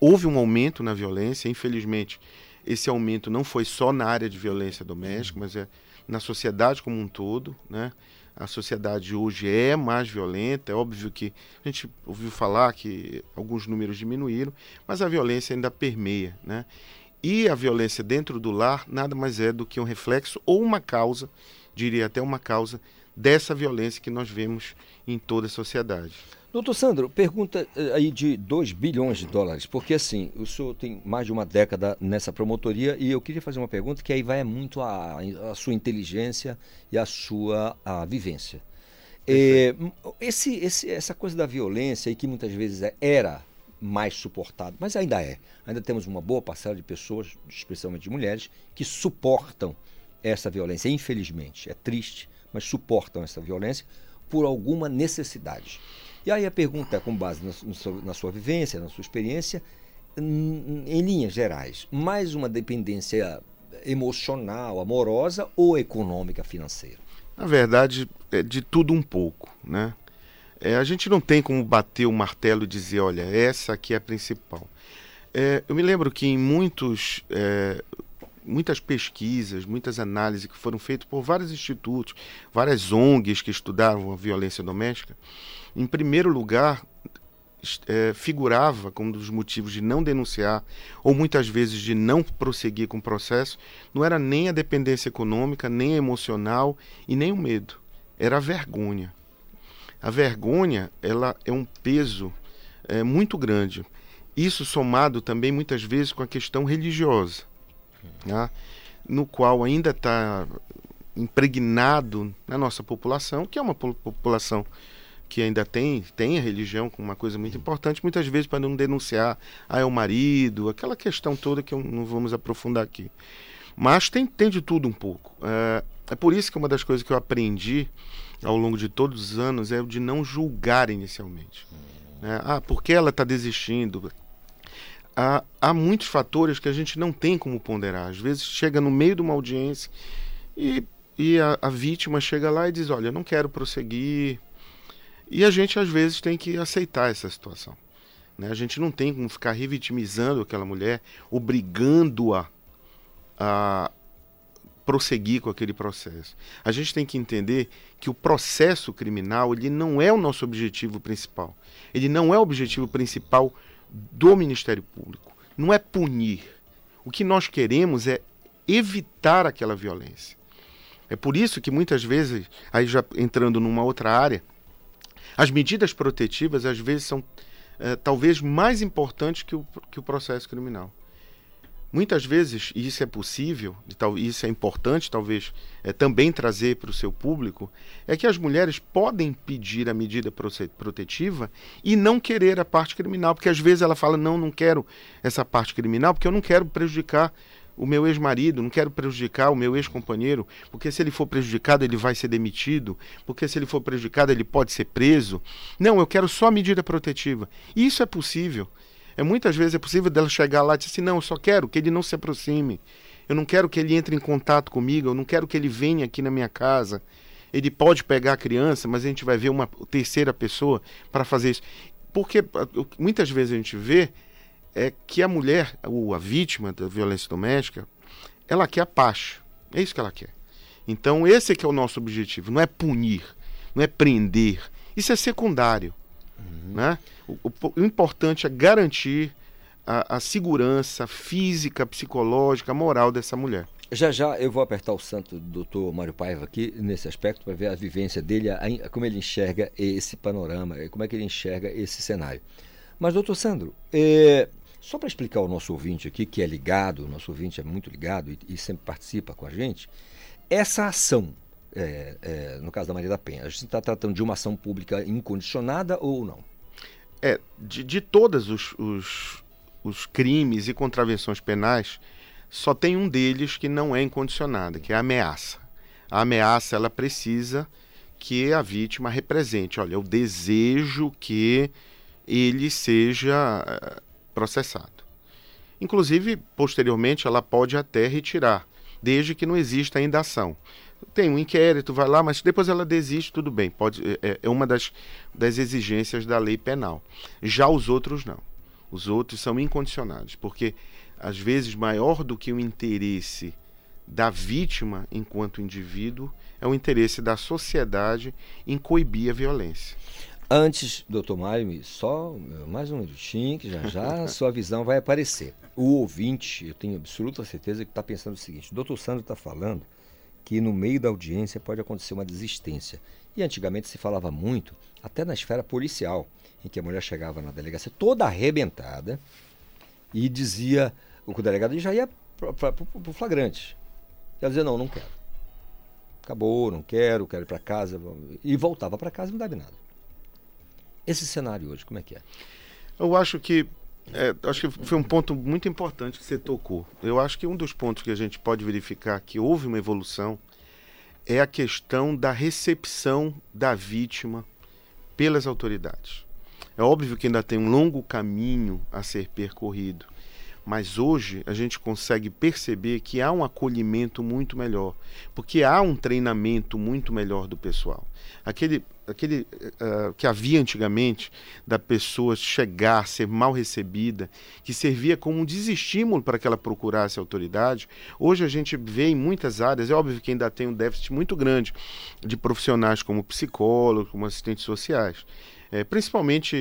houve um aumento na violência, infelizmente, esse aumento não foi só na área de violência doméstica, mas é na sociedade como um todo, né? A sociedade hoje é mais violenta, é óbvio que a gente ouviu falar que alguns números diminuíram, mas a violência ainda permeia, né? E a violência dentro do lar nada mais é do que um reflexo ou uma causa, diria até uma causa, dessa violência que nós vemos em toda a sociedade. Doutor Sandro, pergunta eh, aí de 2 bilhões de dólares, porque assim, o senhor tem mais de uma década nessa promotoria e eu queria fazer uma pergunta que aí vai muito a, a sua inteligência e a sua vivência. Eh, esse, esse, essa coisa da violência aí que muitas vezes é- era mais suportado, mas ainda é. Ainda temos uma boa parcela de pessoas, especialmente de mulheres, que suportam essa violência. Infelizmente, é triste, mas suportam essa violência por alguma necessidade. E aí a pergunta com base na, na sua vivência, na sua experiência, em, em linhas gerais, mais uma dependência emocional, amorosa ou econômica, financeira? Na verdade, é de tudo um pouco, né? É, a gente não tem como bater o martelo e dizer, olha, essa aqui é a principal. É, eu me lembro que em muitos, é, muitas pesquisas, muitas análises que foram feitas por vários institutos, várias ONGs que estudavam a violência doméstica, em primeiro lugar, eh, figurava como um dos motivos de não denunciar ou muitas vezes de não prosseguir com o processo, não era nem a dependência econômica, nem a emocional e nem o medo, era a vergonha. A vergonha, ela é um peso eh, muito grande. Isso somado também muitas vezes com a questão religiosa, né? no qual ainda está impregnado na nossa população, que é uma po- população que ainda tem, tem a religião como uma coisa muito importante, muitas vezes para não denunciar, ah, é o marido, aquela questão toda que não vamos aprofundar aqui. Mas tem, tem de tudo um pouco. É, é por isso que uma das coisas que eu aprendi ao longo de todos os anos é o de não julgar inicialmente. né? Ah, por que ela está desistindo? Há, há muitos fatores que a gente não tem como ponderar. Às vezes chega no meio de uma audiência e, e a, a vítima chega lá e diz: Olha, eu não quero prosseguir. E a gente às vezes tem que aceitar essa situação. né? A gente não tem como ficar revitimizando aquela mulher, obrigando-a a prosseguir com aquele processo. A gente tem que entender que o processo criminal ele não é o nosso objetivo principal. Ele não é o objetivo principal do Ministério Público. Não é punir. O que nós queremos é evitar aquela violência. É por isso que muitas vezes, aí já entrando numa outra área, as medidas protetivas às vezes são eh, talvez mais importantes que o, que o processo criminal. Muitas vezes, e isso é possível, e tal, isso é importante talvez eh, também trazer para o seu público, é que as mulheres podem pedir a medida protetiva e não querer a parte criminal, porque às vezes ela fala, não, não quero essa parte criminal, porque eu não quero prejudicar o meu ex-marido, não quero prejudicar o meu ex-companheiro, porque se ele for prejudicado, ele vai ser demitido, porque se ele for prejudicado, ele pode ser preso. Não, eu quero só medida protetiva. Isso é possível. É muitas vezes é possível dela chegar lá e dizer assim: "Não, eu só quero que ele não se aproxime. Eu não quero que ele entre em contato comigo, eu não quero que ele venha aqui na minha casa. Ele pode pegar a criança, mas a gente vai ver uma terceira pessoa para fazer isso. Porque ah, muitas vezes a gente vê é que a mulher, ou a vítima da violência doméstica, ela quer a paz. É isso que ela quer. Então esse é que é o nosso objetivo. Não é punir, não é prender. Isso é secundário. Né? O, o- o importante é garantir a, a segurança física, psicológica, moral dessa mulher. Já já eu vou apertar o santo do Dr. Mário Paiva aqui nesse aspecto para ver a vivência dele, a- a- como ele enxerga esse panorama, eh, como é que ele enxerga esse cenário. Mas, doutor Sandro, eh, só para explicar ao nosso ouvinte aqui, que é ligado, o nosso ouvinte é muito ligado e, e sempre participa com a gente, essa ação, eh, eh, no caso da Maria da Penha, a gente está tratando de uma ação pública incondicionada ou não? É, de, de todos os, os, os crimes e contravenções penais, só tem um deles que não é incondicionada, que é a ameaça. A ameaça, ela precisa que a vítima represente, olha, eu desejo que ele seja processado. Inclusive, posteriormente, ela pode até retirar, desde que não exista ainda ação. Tem um inquérito, vai lá, mas depois ela desiste, tudo bem. Pode, é, é uma das, das exigências da lei penal. Já os outros não. Os outros são incondicionados, porque às vezes maior do que o interesse da vítima enquanto indivíduo é o interesse da sociedade em coibir a violência. Antes, doutor Mário, só mais um minutinho, que já já a [LAUGHS] sua visão vai aparecer. O ouvinte, eu tenho absoluta certeza que está pensando o seguinte: o doutor Sandro está falando que no meio da audiência pode acontecer uma desistência. E antigamente se falava muito, até na esfera policial, em que a mulher chegava na delegacia toda arrebentada e dizia, o delegado já ia para o flagrante. Ela dizia: não, não quero. Acabou, não quero, quero ir para casa. E voltava para casa e não dava nada. Esse cenário hoje, como é que é? Eu acho que é, acho que foi um ponto muito importante que você tocou. Eu acho que um dos pontos que a gente pode verificar que houve uma evolução é a questão da recepção da vítima pelas autoridades. É óbvio que ainda tem um longo caminho a ser percorrido, mas hoje a gente consegue perceber que há um acolhimento muito melhor, porque há um treinamento muito melhor do pessoal. Aquele aquele eh, que havia antigamente da pessoa chegar, ser mal recebida, que servia como um desestímulo para que ela procurasse autoridade, hoje a gente vê em muitas áreas, é óbvio que ainda tem um déficit muito grande de profissionais como psicólogos, como assistentes sociais. É, principalmente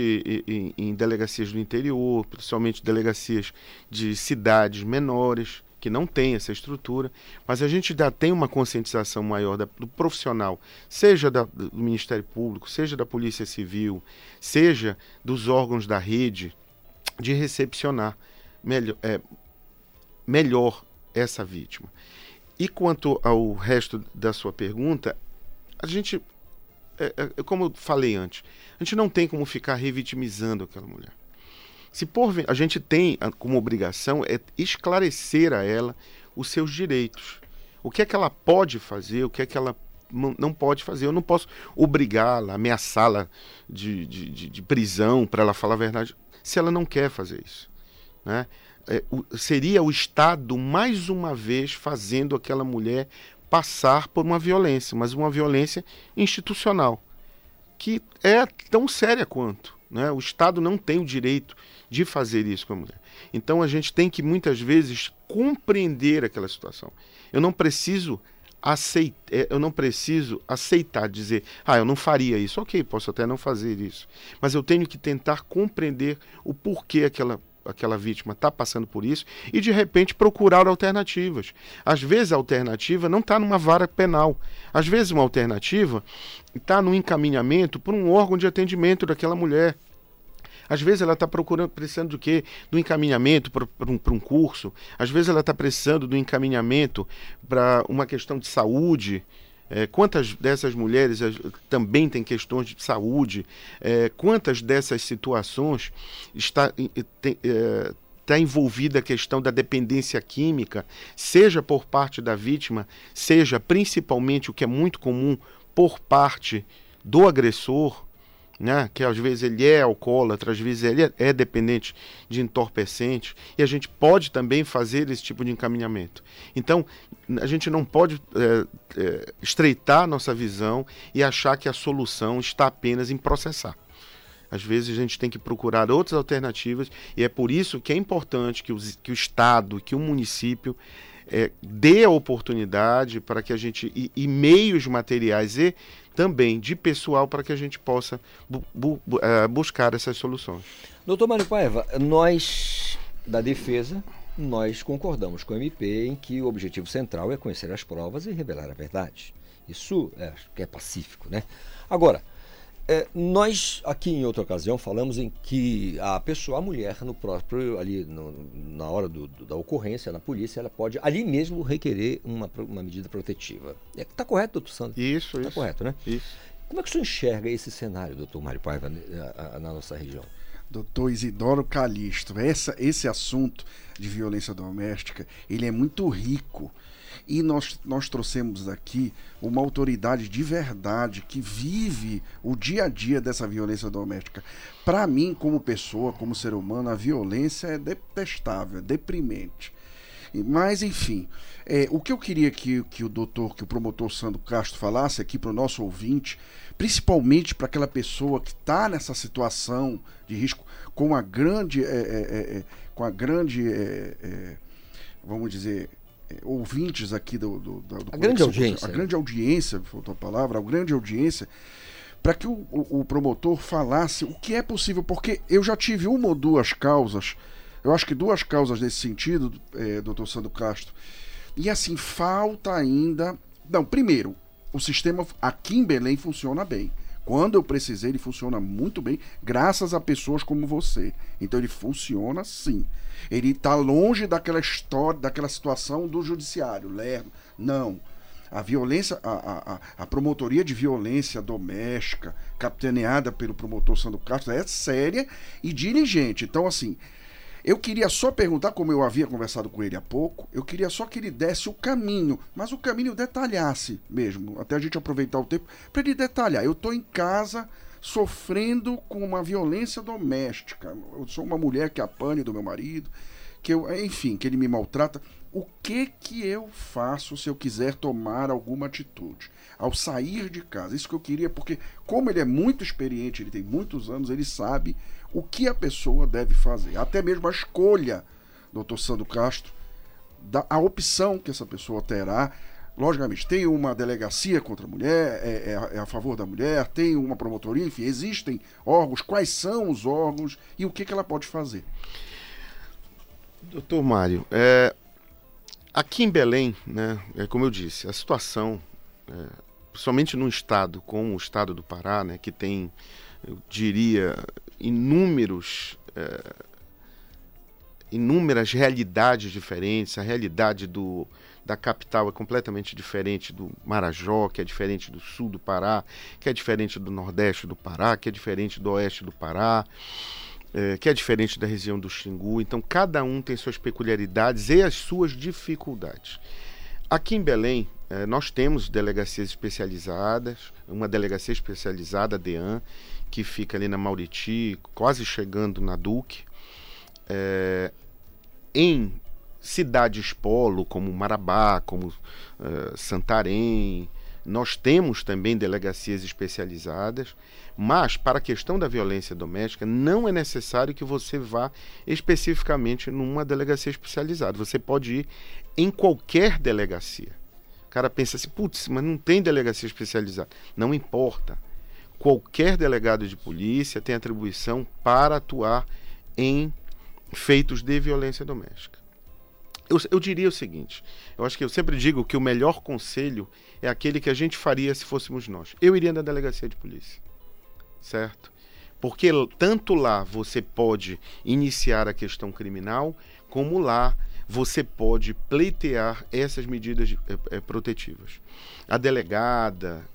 em- em delegacias do interior, principalmente delegacias de cidades menores, que não têm essa estrutura, mas a gente já tem uma conscientização maior da- do profissional, seja da- do Ministério Público, seja da Polícia Civil, seja dos órgãos da rede, de recepcionar melhor, é, melhor essa vítima. E quanto ao resto da sua pergunta, a gente, é, é, como eu falei antes, a gente não tem como ficar revitimizando aquela mulher. Se por a gente tem a- como obrigação é esclarecer a ela os seus direitos. O que é que ela pode fazer, o que é que ela não não pode fazer. Eu não posso obrigá-la, ameaçá-la de, de, de- de prisão para ela falar a verdade, se ela não quer fazer isso. Né? É, o- seria o Estado, mais uma vez, fazendo aquela mulher passar por uma violência, mas uma violência institucional que é tão séria quanto. Né? O Estado não tem o direito de fazer isso com a mulher. Então a gente tem que muitas vezes compreender aquela situação. Eu não preciso aceitar, eu não preciso aceitar dizer, ah, eu não faria isso. Ok, posso até não fazer isso, mas eu tenho que tentar compreender o porquê aquela aquela vítima está passando por isso e de repente procurar alternativas. Às vezes a alternativa não está numa vara penal. Às vezes uma alternativa está no encaminhamento por um órgão de atendimento daquela mulher. Às vezes ela está procurando, precisando do quê? Do encaminhamento para um, um curso. Às vezes ela está precisando do encaminhamento para uma questão de saúde. É, quantas dessas mulheres também têm questões de saúde? É, quantas dessas situações está, em- tem, eh, está envolvida a questão da dependência química, seja por parte da vítima, seja principalmente o que é muito comum por parte do agressor, né? que às vezes ele é alcoólatra, às vezes ele é, dependente de entorpecentes, e a gente pode também fazer esse tipo de encaminhamento. Então, a gente não pode é, é, estreitar nossa visão e achar que a solução está apenas em processar. Às vezes a gente tem que procurar outras alternativas e é por isso que é importante que, os, que o Estado, que o município é, dê a oportunidade para que a gente e, e meios materiais e também de pessoal para que a gente possa bu- bu- eh, buscar essas soluções. Doutor Mário Paiva, nós da defesa, nós concordamos com o MP em que o objetivo central é conhecer as provas e revelar a verdade. Isso é, é pacífico, né? Agora, é, nós aqui em outra ocasião falamos em que a pessoa, a mulher, no próprio ali no- na hora do- do- da ocorrência na polícia, ela pode ali mesmo requerer uma, uma medida protetiva. Está correto, doutor Sandro? Isso, Está isso. correto, né? Isso. Como é que o senhor enxerga esse cenário, doutor Mário Paiva, né, a- a- na nossa região? Doutor Isidoro Calixto, essa, esse assunto de violência doméstica, ele é muito rico. E nós, nós trouxemos aqui uma autoridade de verdade que vive o dia a dia dessa violência doméstica. Para mim, como pessoa, como ser humano, a violência é detestável, é deprimente. Mas, enfim, é, o que eu queria que, que o doutor, que o promotor Sandro Castro falasse aqui para o nosso ouvinte, principalmente para aquela pessoa que está nessa situação de risco, com a grande, é, é, é, é, com a grande, é, vamos dizer, ouvintes aqui do, do, do, do A grande audiência, Cultural, né? a grande audiência, faltou a palavra, a grande audiência, para que o, o- o promotor falasse o que é possível, porque eu já tive uma ou duas causas, eu acho que duas causas nesse sentido, é, doutor Sandro Castro, e assim, falta ainda. Não, primeiro, o sistema aqui em Belém funciona bem. Quando eu precisei, ele funciona muito bem, graças a pessoas como você. Então ele funciona sim. Ele está longe daquela história, daquela situação do judiciário, lerdo. Não. A violência, a, a, a- promotoria de violência doméstica, capitaneada pelo promotor Sandro Castro, é séria e diligente. Então, assim, eu queria só perguntar, como eu havia conversado com ele há pouco, eu queria só que ele desse o caminho, mas o caminho detalhasse mesmo, até a gente aproveitar o tempo, para ele detalhar. Eu estou em casa sofrendo com uma violência doméstica. Eu sou uma mulher que apanha do meu marido, que eu, enfim, que ele me maltrata. o que que eu faço se eu quiser tomar alguma atitude ao sair de casa? Isso que eu queria, porque como ele é muito experiente, ele tem muitos anos, ele sabe o que a pessoa deve fazer, até mesmo a escolha, doutor Sandro Castro, da, a opção que essa pessoa terá. Logicamente, tem uma delegacia contra a mulher, é, é a- é a favor da mulher, tem uma promotoria, enfim, existem órgãos, quais são os órgãos e o que, que ela pode fazer? Doutor Mário, é, aqui em Belém, né, é como eu disse, a situação, é, principalmente num estado como o estado do Pará, né, que tem, eu diria, inúmeros, é, inúmeras realidades diferentes, a realidade do, da capital é completamente diferente do Marajó, que é diferente do sul do Pará, que é diferente do nordeste do Pará, que é diferente do oeste do Pará eh, que é diferente da região do Xingu. Então, cada um tem suas peculiaridades e as suas dificuldades. Aqui em Belém, eh, nós temos delegacias especializadas, uma delegacia especializada, a DEAN, que fica ali na Mauriti, quase chegando na Duque. Eh, em cidades polo, como Marabá, como eh, Santarém, nós temos também delegacias especializadas, mas para a questão da violência doméstica não é necessário que você vá especificamente numa delegacia especializada. Você pode ir em qualquer delegacia. O cara pensa assim, putz, mas não tem delegacia especializada. Não importa. Qualquer delegado de polícia tem atribuição para atuar em feitos de violência doméstica. Eu, eu diria o seguinte: eu acho que eu sempre digo que o melhor conselho é aquele que a gente faria se fôssemos nós. Eu iria na delegacia de polícia, certo? Porque tanto lá você pode iniciar a questão criminal, como lá você pode pleitear essas medidas eh, eh, protetivas. A delegada,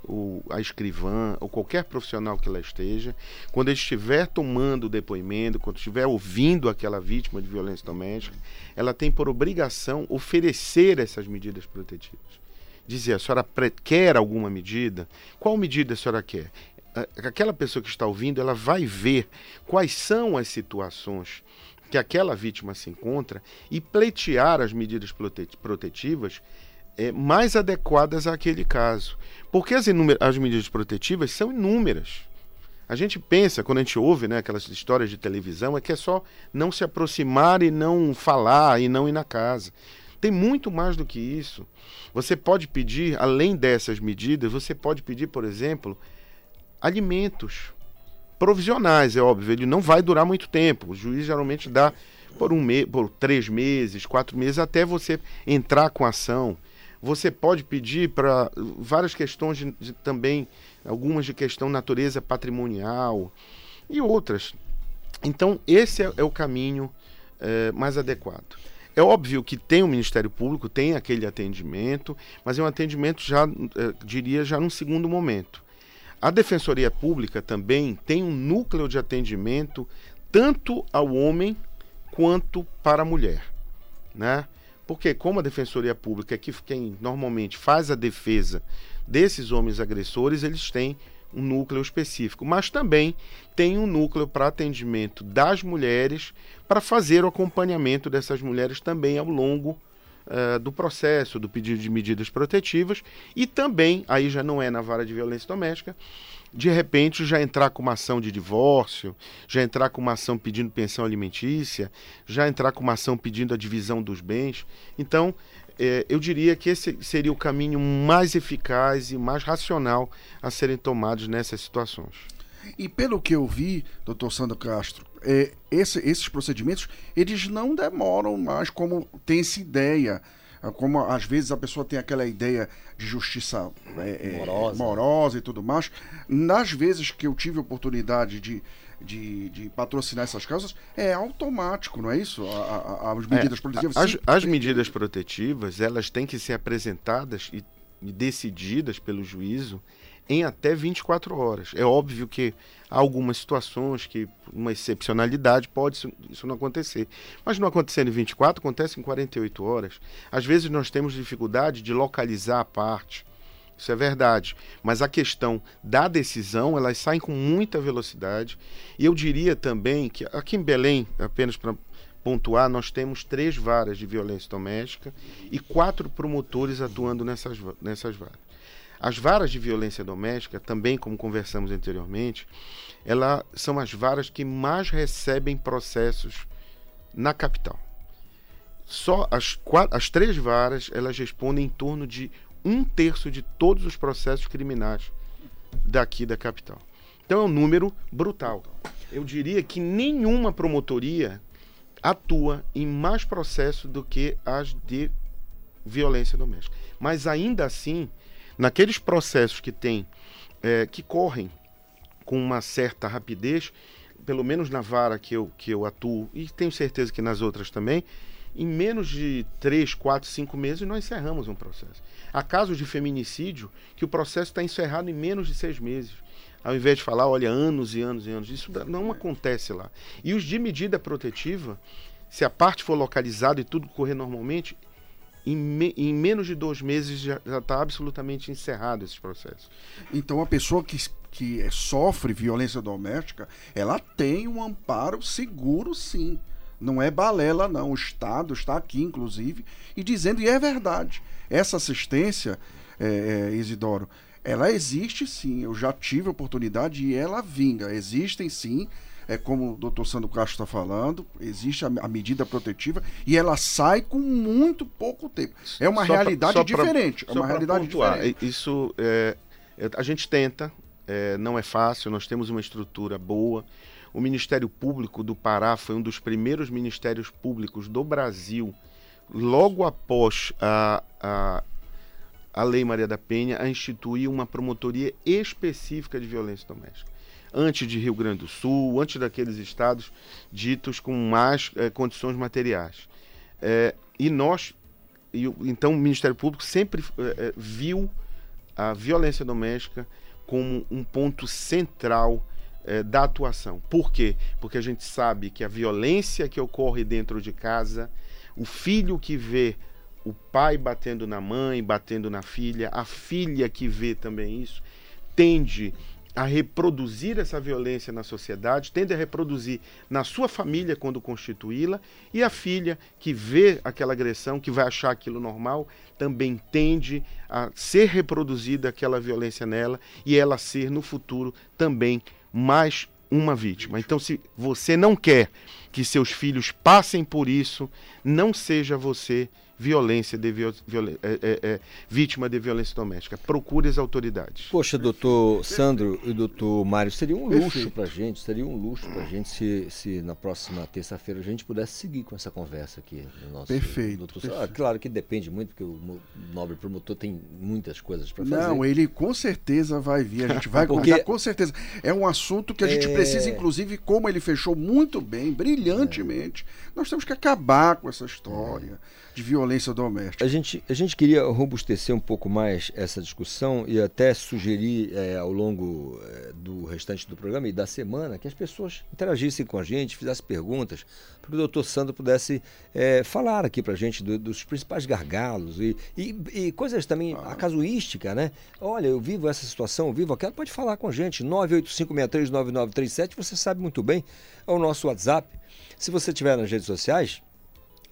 a escrivã, ou qualquer profissional que lá esteja, quando estiver tomando o depoimento, quando estiver ouvindo aquela vítima de violência doméstica, ela tem por obrigação oferecer essas medidas protetivas. Dizer, a senhora quer alguma medida? Qual medida a senhora quer? Aquela pessoa que está ouvindo, ela vai ver quais são as situações que aquela vítima se encontra e pleitear as medidas prote- protetivas eh, mais adequadas àquele caso. Porque as, as medidas protetivas são inúmeras. A gente pensa, quando a gente ouve né, aquelas histórias de televisão, é que é só não se aproximar e não falar e não ir na casa. Tem muito mais do que isso. Você pode pedir, além dessas medidas, você pode pedir, por exemplo, alimentos provisionais, é óbvio. Ele não vai durar muito tempo. O juiz geralmente dá por um mês, por três meses, quatro meses, até você entrar com a ação. Você pode pedir para várias questões de, de também, algumas de questão natureza patrimonial e outras. Então, esse é, é o caminho eh, mais adequado. É óbvio que tem o Ministério Público, tem aquele atendimento, mas é um atendimento já, eh, diria, já num segundo momento. A Defensoria Pública também tem um núcleo de atendimento tanto ao homem quanto para a mulher, né? Porque como a Defensoria Pública é que quem normalmente faz a defesa desses homens agressores, eles têm um núcleo específico, mas também tem um núcleo para atendimento das mulheres, para fazer o acompanhamento dessas mulheres também ao longo eh, do processo, do pedido de medidas protetivas e também, aí já não é na vara de violência doméstica, de repente já entrar com uma ação de divórcio, já entrar com uma ação pedindo pensão alimentícia, já entrar com uma ação pedindo a divisão dos bens. Então, eh, eu diria que esse seria o caminho mais eficaz e mais racional a serem tomados nessas situações. E pelo que eu vi, doutor Sandro Castro, é, esse- esses procedimentos, eles não demoram mais como tem essa ideia. Ah, Como às vezes a pessoa tem aquela ideia de justiça é, é, Morosa. morosa e tudo mais. Nas vezes que eu tive oportunidade de, de, de patrocinar essas causas, é automático, não é isso? A- a- as medidas É, protetivas. As, as medidas protetivas, elas têm que ser apresentadas e, e decididas pelo juízo em até 24 horas. É óbvio que há algumas situações que, uma excepcionalidade, pode isso, não acontecer. Mas não acontecendo em 24, acontece em 48 horas. Às vezes nós temos dificuldade de localizar a parte. Isso é verdade. Mas a questão da decisão, elas saem com muita velocidade. E eu diria também que aqui em Belém, apenas para pontuar, nós temos três varas de violência doméstica e quatro promotores atuando nessas, nessas varas. As varas de violência doméstica, também como conversamos anteriormente, elas são as varas que mais recebem processos na capital. Só as, quatro, as três varas elas respondem em torno de um terço de todos os processos criminais daqui da capital. Então é um número brutal. Eu diria que nenhuma promotoria atua em mais processos do que as de violência doméstica. Mas ainda assim, naqueles processos que tem, eh, que correm com uma certa rapidez, pelo menos na vara que eu, que eu atuo, e tenho certeza que nas outras também, em menos de 3, 4, 5 meses nós encerramos um processo. Há casos de feminicídio que o processo está encerrado em menos de seis meses. Ao invés de falar, olha, anos e anos e anos. Isso não acontece lá. E os de medida protetiva, se a parte for localizada e tudo correr normalmente, em, me- em menos de dois meses já está absolutamente encerrado esse processo. Então a pessoa que, que sofre violência doméstica, ela tem um amparo seguro sim. Não é balela, não. O Estado está aqui, inclusive, e dizendo, e é verdade. Essa assistência, é, é, Isidoro, ela existe sim. Eu já tive oportunidade e ela vinga. Existem sim. É como o doutor Sandro Castro está falando, existe a, a medida protetiva e ela sai com muito pouco tempo. É uma Só pra- realidade pra- diferente. é só uma pra realidade pontuar, diferente. e- Isso é, é, a gente tenta, é, não é fácil. Nós temos uma estrutura boa. O Ministério Público do Pará foi um dos primeiros ministérios públicos do Brasil, logo após a, a, a Lei Maria da Penha, a instituir uma promotoria específica de violência doméstica. Antes de Rio Grande do Sul, antes daqueles estados ditos com mais eh, condições materiais. Eh, e nós, e então o Ministério Público sempre eh, viu a violência doméstica como um ponto central da atuação. Por quê? Porque a gente sabe que a violência que ocorre dentro de casa, o filho que vê o pai batendo na mãe, batendo na filha, a filha que vê também isso, tende a reproduzir essa violência na sociedade, tende a reproduzir na sua família quando constituí-la, e a filha que vê aquela agressão, que vai achar aquilo normal, também tende a ser reproduzida aquela violência nela e ela ser no futuro também mais uma vítima. Então, se você não quer que seus filhos passem por isso, não seja você violência de viol- violen- é, é, é, vítima de violência doméstica. Procure as autoridades. Poxa, doutor Sandro e doutor Mário, seria um luxo pra gente, seria um luxo pra gente se, se na próxima terça-feira a gente pudesse seguir com essa conversa aqui. No nosso Perfeito, doutor perfeito. Ah, claro que depende muito, porque o nobre promotor tem muitas coisas para fazer. Não, ele com certeza vai vir. A gente vai [LAUGHS] Porque- com certeza. É um assunto que a gente É. precisa, inclusive, como ele fechou muito bem, brilhantemente, nós temos que acabar com essa história de violência doméstica. A gente, a gente queria robustecer um pouco mais essa discussão e até sugerir eh, ao longo eh, do restante do programa e da semana que as pessoas interagissem com a gente, fizessem perguntas, para que o doutor Sandro pudesse eh, falar aqui para a gente do- dos principais gargalos e, e, e coisas também, a casuística, né? Olha, eu vivo essa situação, eu vivo aquela, pode falar com a gente, 985639937, você sabe muito bem, é o nosso WhatsApp. Se você estiver nas redes sociais,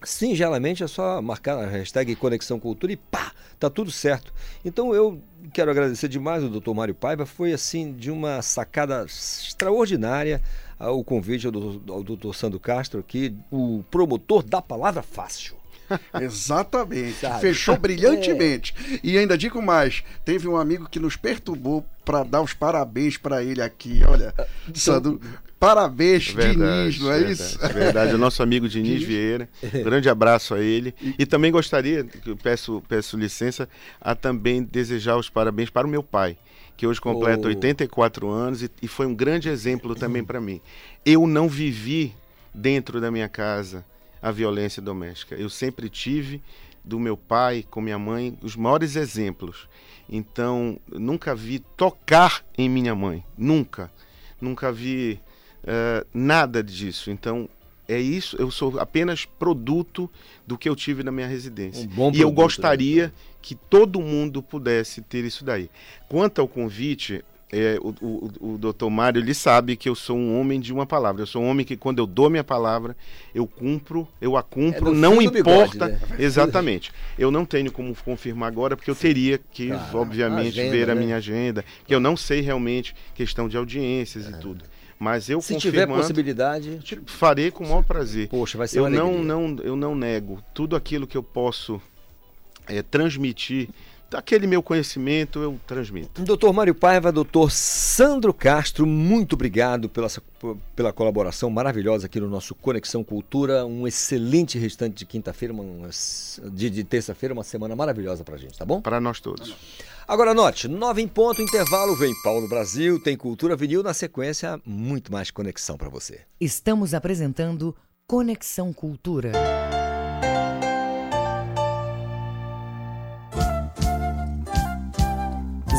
Singelamente é só marcar a hashtag Conexão Cultura e pá, tá tudo certo. Então eu quero agradecer demais ao Dr. Mário Paiva, foi assim de uma sacada extraordinária ah, o convite ao Dr. Sandro Castro aqui, o promotor da palavra fácil. [LAUGHS] Exatamente. Sabe? Fechou brilhantemente. E ainda digo mais: teve um amigo que nos perturbou para dar os parabéns para ele aqui. Olha, Sandro, parabéns, Diniz, não é verdade, isso? Verdade, o nosso amigo Diniz Diniz. Vieira. Grande abraço a ele. E também gostaria, peço, peço licença, a também desejar os parabéns para o meu pai, que hoje completa Oh. 84 anos e, e foi um grande exemplo também para mim. Eu não vivi dentro da minha casa a violência doméstica. Eu sempre tive do meu pai com minha mãe os maiores exemplos. Então, nunca vi tocar em minha mãe, nunca. Nunca vi eh, nada disso. Então, é isso, eu sou apenas produto do que eu tive na minha residência. Um bom e eu produto, né? gostaria que todo mundo pudesse ter isso daí. Quanto ao convite, é, o, o, o doutor Mário ele sabe que eu sou um homem de uma palavra. Eu sou um homem que quando eu dou minha palavra, eu cumpro, eu a É cumpro, no não do bigode, importa. né? [LAUGHS] Exatamente. Eu não tenho como confirmar agora, porque eu teria que, Claro, obviamente, agenda, ver a né? minha agenda, que eu não sei realmente questão de audiências e tudo. Mas eu Se tiver possibilidade, farei com o maior prazer. poxa, vai ser Eu não, não, eu não nego tudo aquilo que eu posso é, transmitir, aquele meu conhecimento eu transmito. Doutor Mário Paiva, doutor Sandro Castro, muito obrigado pela, pela colaboração maravilhosa aqui no nosso Conexão Cultura. Um excelente restante de quinta-feira, de, de terça-feira, uma semana maravilhosa pra gente, tá bom? Para nós todos. Agora anote, nove em ponto, intervalo, vem Paulo Brasil, tem Cultura Vinil, na sequência, muito mais conexão pra você. Estamos apresentando Conexão Cultura.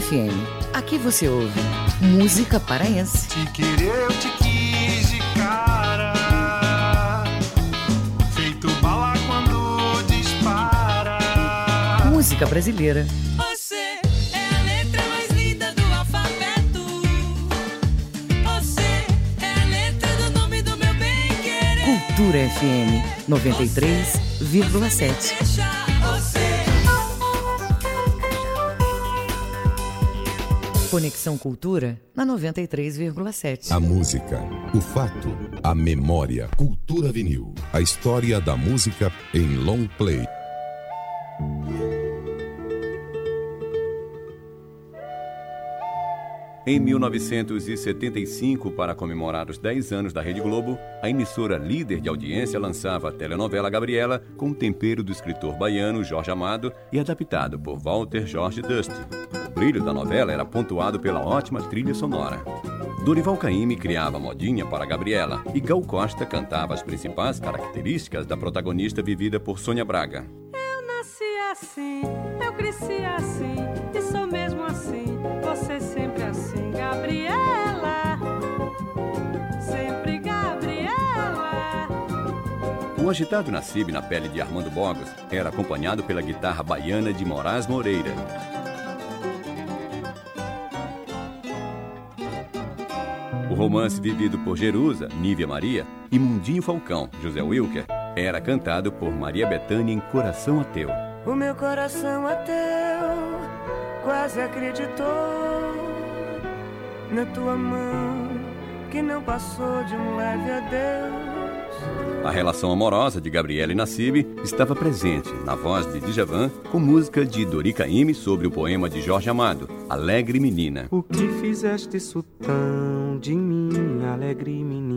FM. Aqui você ouve música paraense. Te querer, eu te quis de cara. Feito bala quando dispara. Música brasileira. Você é a letra mais linda do alfabeto. Você é a letra do nome do meu bem querer. Cultura FM 93,7. Conexão Cultura na 93,7. A música, o fato, a memória. Cultura vinil. A história da música em long play. Em 1975, para comemorar os 10 anos da Rede Globo, a emissora líder de audiência lançava a telenovela Gabriela com o tempero do escritor baiano Jorge Amado e adaptado por Walter Jorge Dusty. O brilho da novela era pontuado pela ótima trilha sonora. Dorival Caymmi criava modinha para Gabriela e Gal Costa cantava as principais características da protagonista vivida por Sônia Braga. Eu nasci assim, eu cresci assim, e sou mesmo assim, você sempre Gabriela. Sempre Gabriela. O agitado Nassib na pele de Armando Bogos era acompanhado pela guitarra baiana de Moraes Moreira. O romance vivido por Jerusa, Nívia Maria, e Mundinho Falcão, José Wilker, era cantado por Maria Bethânia em Coração Ateu. O meu coração ateu quase acreditou na tua mão que não passou de um leve adeus. A relação amorosa de Gabriela e Nassib estava presente na voz de Djavan com música de Dori Caymmi sobre o poema de Jorge Amado, Alegre Menina. O que fizeste isso tão de mim, alegre menina?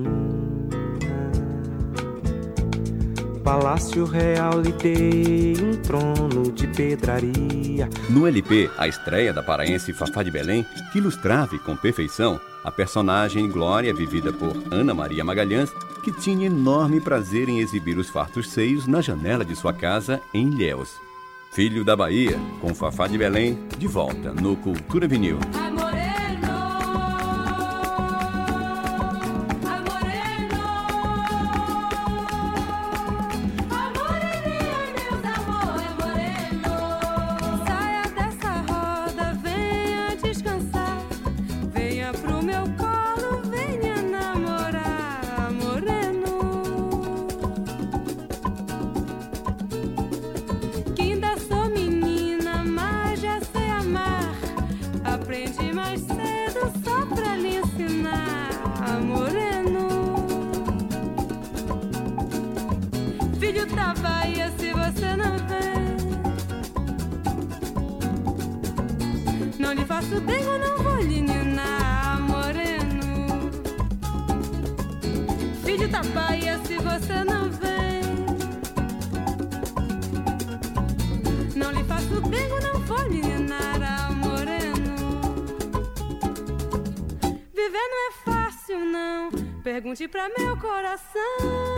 Palácio Real lhe dei um trono de pedraria. No LP, a estreia da paraense Fafá de Belém, que ilustrava com perfeição a personagem Glória, vivida por Ana Maria Magalhães, que tinha enorme prazer em exibir os fartos seios na janela de sua casa em Ilhéus. Filho da Bahia, com Fafá de Belém, de volta no Cultura Vinil. Ai, Pergunte pra meu coração.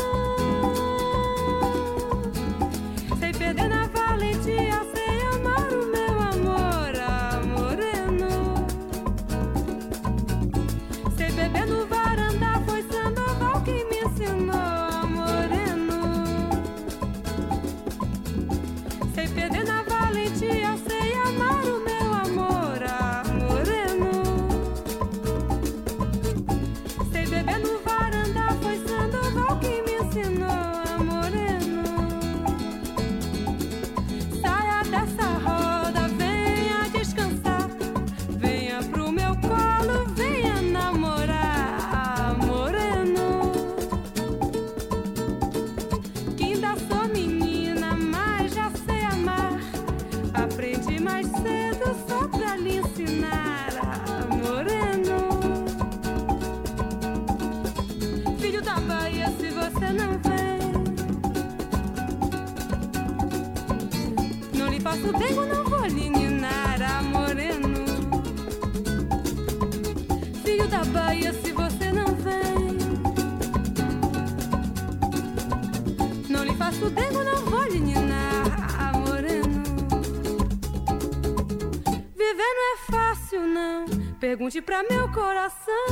Pergunte pra meu coração.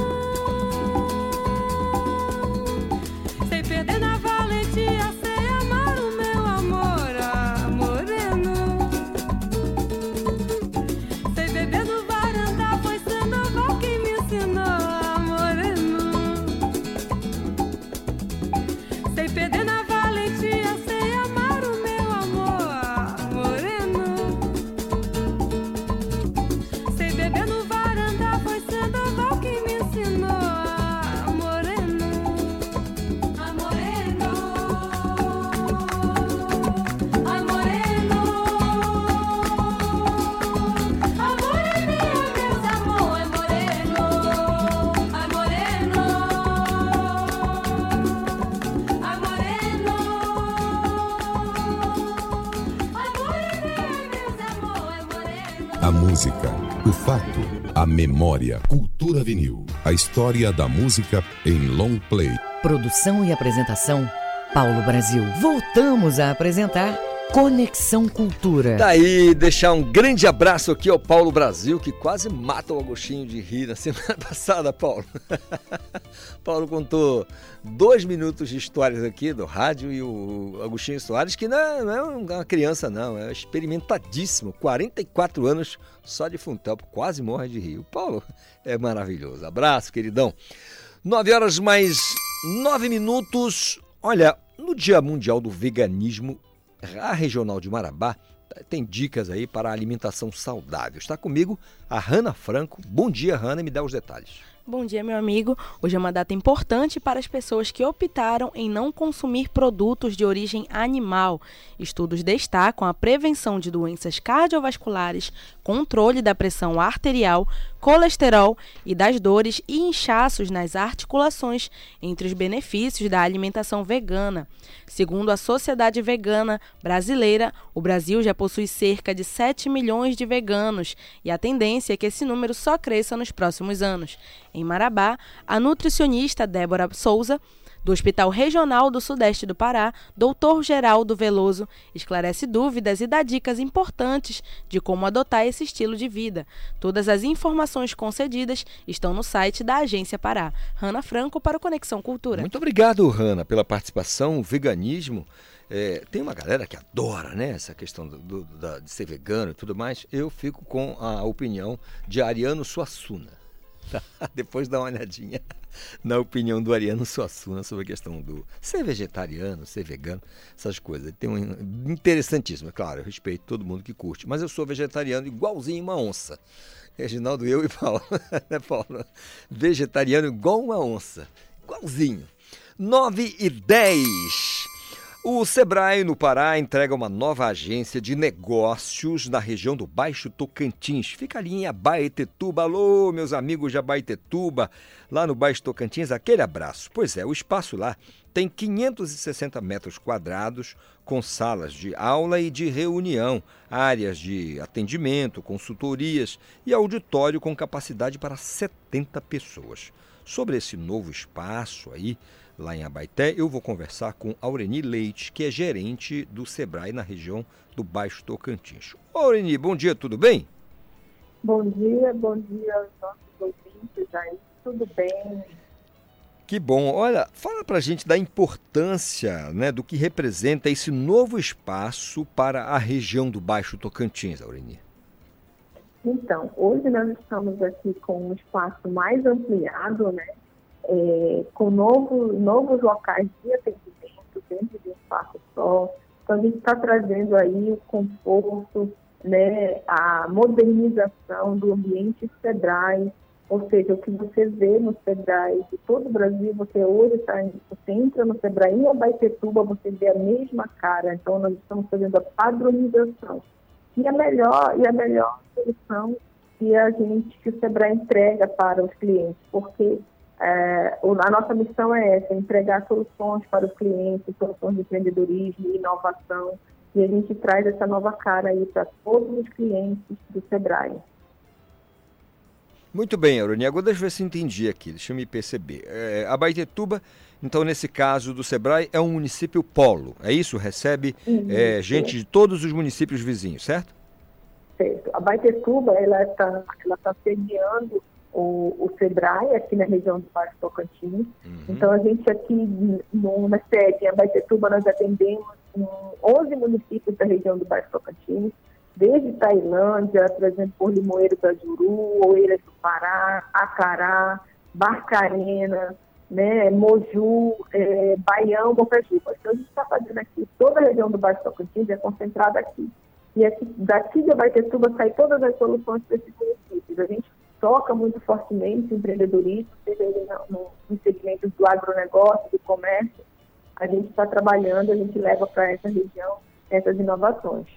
Sem perder na valentia, memória. Cultura vinil. A história da música em long play. Produção e apresentação, Paulo Brasil. Voltamos a apresentar Conexão Cultura. Daí, deixar um grande abraço aqui ao Paulo Brasil, que quase mata o Agostinho de rir na [LAUGHS] semana passada, Paulo. [LAUGHS] Paulo contou dois minutos de histórias aqui do rádio e o Agostinho Soares, que não é, não é uma criança, não, é experimentadíssimo, 44 anos só de Funtel, quase morre de rir. O Paulo é maravilhoso. Abraço, queridão. 9 horas mais 9 minutos. Olha, no Dia Mundial do Veganismo, a Regional de Marabá tem dicas aí para a alimentação saudável. Está comigo a Hanna Franco. Bom dia, Hanna, e me dá os detalhes. Bom dia, meu amigo. Hoje é uma data importante para as pessoas que optaram em não consumir produtos de origem animal. Estudos destacam a prevenção de doenças cardiovasculares, controle da pressão arterial, colesterol e das dores e inchaços nas articulações entre os benefícios da alimentação vegana. Segundo a Sociedade Vegana Brasileira, o Brasil já possui cerca de 7 milhões de veganos e a tendência é que esse número só cresça nos próximos anos. Em Marabá, a nutricionista Débora Souza do Hospital Regional do Sudeste do Pará, Dr. Geraldo Veloso, esclarece dúvidas e dá dicas importantes de como adotar esse estilo de vida. Todas as informações concedidas estão no site da Agência Pará. Rana Franco para o Conexão Cultura. Muito obrigado, Hanna, pela participação. O veganismo. é, tem uma galera que adora né, essa questão do, do- da- de ser vegano e tudo mais. Eu fico com a opinião de Ariano Suassuna. [LAUGHS] Depois dá uma olhadinha [LAUGHS] na opinião do Ariano Suassuna sobre a questão do ser vegetariano, ser vegano, essas coisas. Ele tem um interessantíssimo, é claro, eu respeito todo mundo que curte, mas eu sou vegetariano igualzinho uma onça. Reginaldo, eu e Paulo, [LAUGHS] né, Paulo? Vegetariano igual uma onça, igualzinho. 9 e 10. O Sebrae no Pará entrega uma nova agência de negócios na região do Baixo Tocantins. Fica ali em Abaetetuba. Alô, meus amigos de Abaetetuba, lá no Baixo Tocantins, aquele abraço. Pois é, o espaço lá tem 560 metros quadrados, com salas de aula e de reunião, áreas de atendimento, consultorias e auditório com capacidade para 70 pessoas. Sobre esse novo espaço aí, lá em Abaité, eu vou conversar com Aureni Leite, que é gerente do Sebrae na região do Baixo Tocantins. Aureni, bom dia, tudo bem? Bom dia, bom dia aos nossos ouvintes aí, tudo bem? Que bom. Olha, fala pra gente da importância né, do que representa esse novo espaço para a região do Baixo Tocantins, Aureni. Então, hoje nós estamos aqui com um espaço mais ampliado, né? É, com novo, novos locais de atendimento dentro de um espaço só. Então, a gente está trazendo aí o conforto, né, a modernização do ambiente Sebrae, ou seja, o que você vê no Sebrae de todo o Brasil, você hoje está, você entra no Sebrae em Abaitetuba, você vê a mesma cara. Então, nós estamos fazendo a padronização. E a melhor, e a melhor solução que a gente, que o Sebrae entrega para os clientes, porque é, a nossa missão é essa, entregar soluções para os clientes, soluções de empreendedorismo e inovação, e a gente traz essa nova cara aí para todos os clientes do Sebrae. Muito bem, Auroni. Agora deixa eu ver se entendi aqui, deixa eu me perceber. É, a Baitetuba, então, nesse caso do Sebrae, é um município polo, é isso? Recebe é, gente de todos os municípios vizinhos, certo? Certo. A Baitetuba, ela está ela tá sediando o, o Sebrae aqui na região do Baixo Tocantins. Então, a gente aqui no, na sede, em Abaitetuba, nós atendemos em 11 municípios da região do Baixo Tocantins, desde Tailândia, por exemplo, por Limoeiro da Juru, Oeiras do Pará, Acará, Barcarena, né, Moju, é, Baião, Bocajuba. Então, a gente está fazendo aqui, toda a região do Baixo Tocantins é concentrada aqui. E aqui, daqui de Abaitetuba saem todas as soluções para esses municípios. A gente toca muito fortemente o empreendedorismo, seja ele no, no segmento do agronegócio, do comércio. A gente está trabalhando, a gente leva para essa região essas inovações.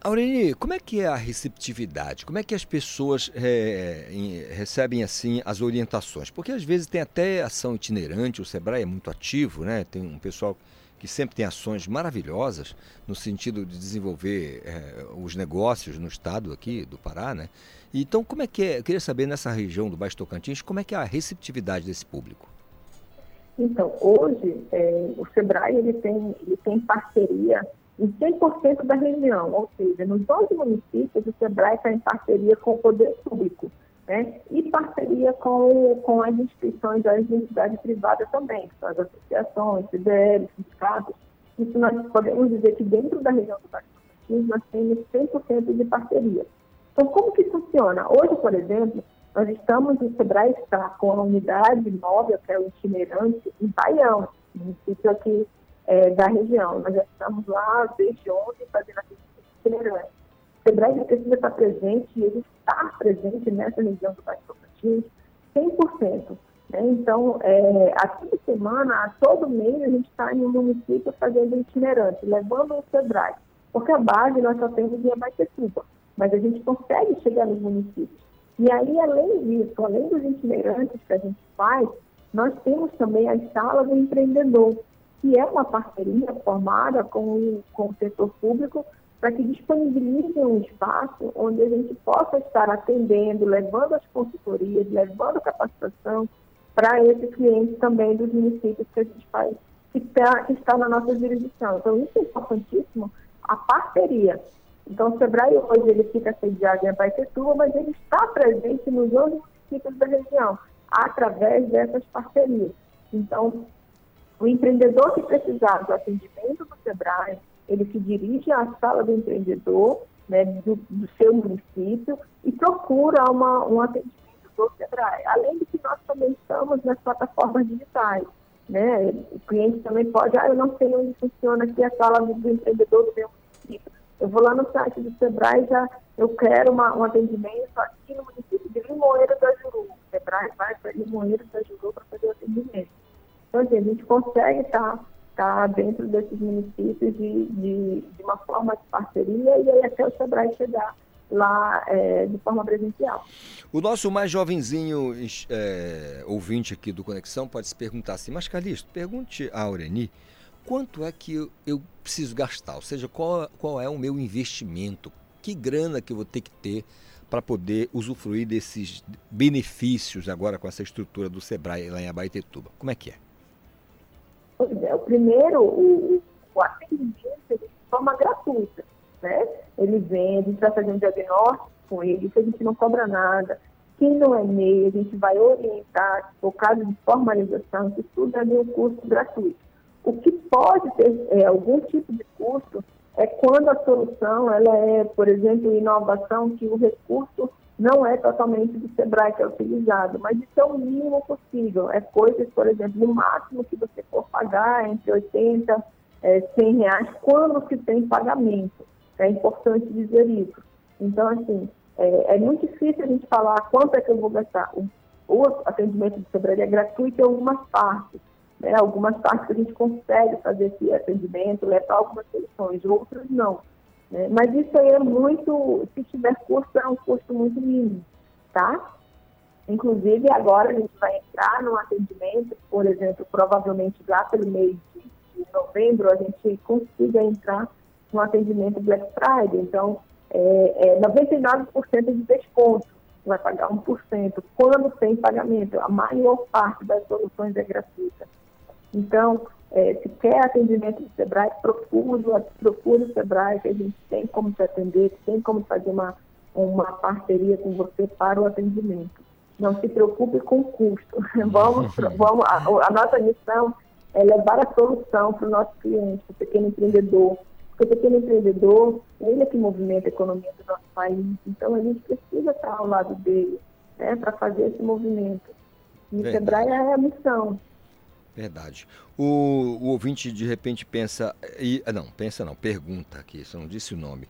Aureli, como é que é a receptividade? Como é que as pessoas é, em- recebem assim as orientações? Porque às vezes tem até ação itinerante, o Sebrae é muito ativo, né? Tem um pessoal que sempre tem ações maravilhosas no sentido de desenvolver é, os negócios no estado aqui do Pará, né? Então, como é que é? Eu queria saber nessa região do Baixo Tocantins, como é que é a receptividade desse público? Então, hoje, é, o SEBRAE ele tem, ele tem parceria em 100% da região, ou seja, nos 11 municípios, o SEBRAE está em parceria com o poder público, né? e parceria com, com as instituições, as entidades privadas também, que são as associações, CDL, sindicatos. Isso nós podemos dizer que dentro da região do Baixo Tocantins nós temos 100% de parceria. Então, como que funciona? Hoje, por exemplo, nós estamos, o SEBRAE está com a unidade móvel, que é o itinerante, em Baião, município aqui eh, da região. Nós já estamos lá desde ontem fazendo aqui itinerante. SEBRAE precisa estar presente e ele está presente nessa região do Baixo Tocantins 100%. Né? Então, é, a toda semana, a todo mês, a gente está em um município fazendo itinerante, levando o SEBRAE. Porque a base nós só temos em Abaitetuba, mas a gente consegue chegar nos municípios. E aí, além disso, além dos itinerantes que a gente faz, nós temos também as salas do empreendedor, que é uma parceria formada com, o- com o setor público para que disponibilize um espaço onde a gente possa estar atendendo, levando as consultorias, levando capacitação para esses clientes também dos municípios que a gente faz, está, que está na nossa jurisdição. Então, isso é importantíssimo, a parceria. Então, o SEBRAE hoje ele fica sediado em Abaitetuba, mas ele está presente nos outros municípios da região, através dessas parcerias. Então, o empreendedor que precisar do atendimento do SEBRAE, ele se dirige à sala do empreendedor né, do, do seu município e procura uma, um atendimento do SEBRAE. Além de que nós também estamos nas plataformas digitais. Né? O cliente também pode, ah, eu não sei onde funciona aqui a sala do, do empreendedor do meu município. Eu vou lá no site do SEBRAE já eu quero uma, um atendimento aqui no município de Limoeiro da Juru. O SEBRAE vai para Limoeiro da Juru para fazer o atendimento. Então, assim, a gente consegue estar tá, dentro desses municípios de, de, de uma forma de parceria e aí até o SEBRAE chegar lá é, de forma presencial. O nosso mais jovenzinho é, ouvinte aqui do Conexão pode se perguntar assim, mas Calixto, pergunte a Aureni quanto é que eu, eu preciso gastar, ou seja, qual, qual é o meu investimento, que grana que eu vou ter que ter para poder usufruir desses benefícios agora com essa estrutura do Sebrae lá em Abaetetuba? Como é que é? É, o primeiro, o, o atendimento ele de forma gratuita, né? Ele vem, a gente vai fazer um diagnóstico com ele, isso a gente não cobra nada. Quem não é MEI, a gente vai orientar, por caso de formalização, que tudo é um curso gratuito. O que pode ter é, algum tipo de custo é quando a solução ela é, por exemplo, inovação, que o recurso não é totalmente do SEBRAE que é utilizado, mas isso é o mínimo possível. É coisas, por exemplo, no máximo que você for pagar entre 80 é, 100 reais quando se tem pagamento. É importante dizer isso. Então, assim, é, é, muito difícil a gente falar quanto é que eu vou gastar. O, o atendimento de sobraria é gratuito em algumas partes. Né? Algumas partes a gente consegue fazer esse atendimento, levar algumas soluções, outras não. Né? Mas isso aí é muito, se tiver custo, é um custo muito mínimo, tá? Inclusive, agora a gente vai entrar no atendimento, por exemplo, provavelmente lá pelo mês de, de novembro, a gente consiga entrar no atendimento Black Friday. Então, é, é 99% de desconto, vai pagar 1%. Quando tem pagamento, a maior parte das soluções é gratuita. Então, é, se quer atendimento do Sebrae, procure, procure o Sebrae, que a gente tem como te atender, tem como fazer uma, uma parceria com você para o atendimento. Não se preocupe com o custo. [LAUGHS] vamos, [LAUGHS] vamos, a, a nossa missão é levar a solução para o nosso cliente, para o pequeno empreendedor, porque o pequeno empreendedor, ele é que movimenta a economia do nosso país. Então, a gente precisa estar ao lado dele né, para fazer esse movimento. E o Sebrae é a missão. Verdade. O, o, ouvinte de repente pensa, e, ah, não, pensa não, pergunta aqui, só não disse o nome.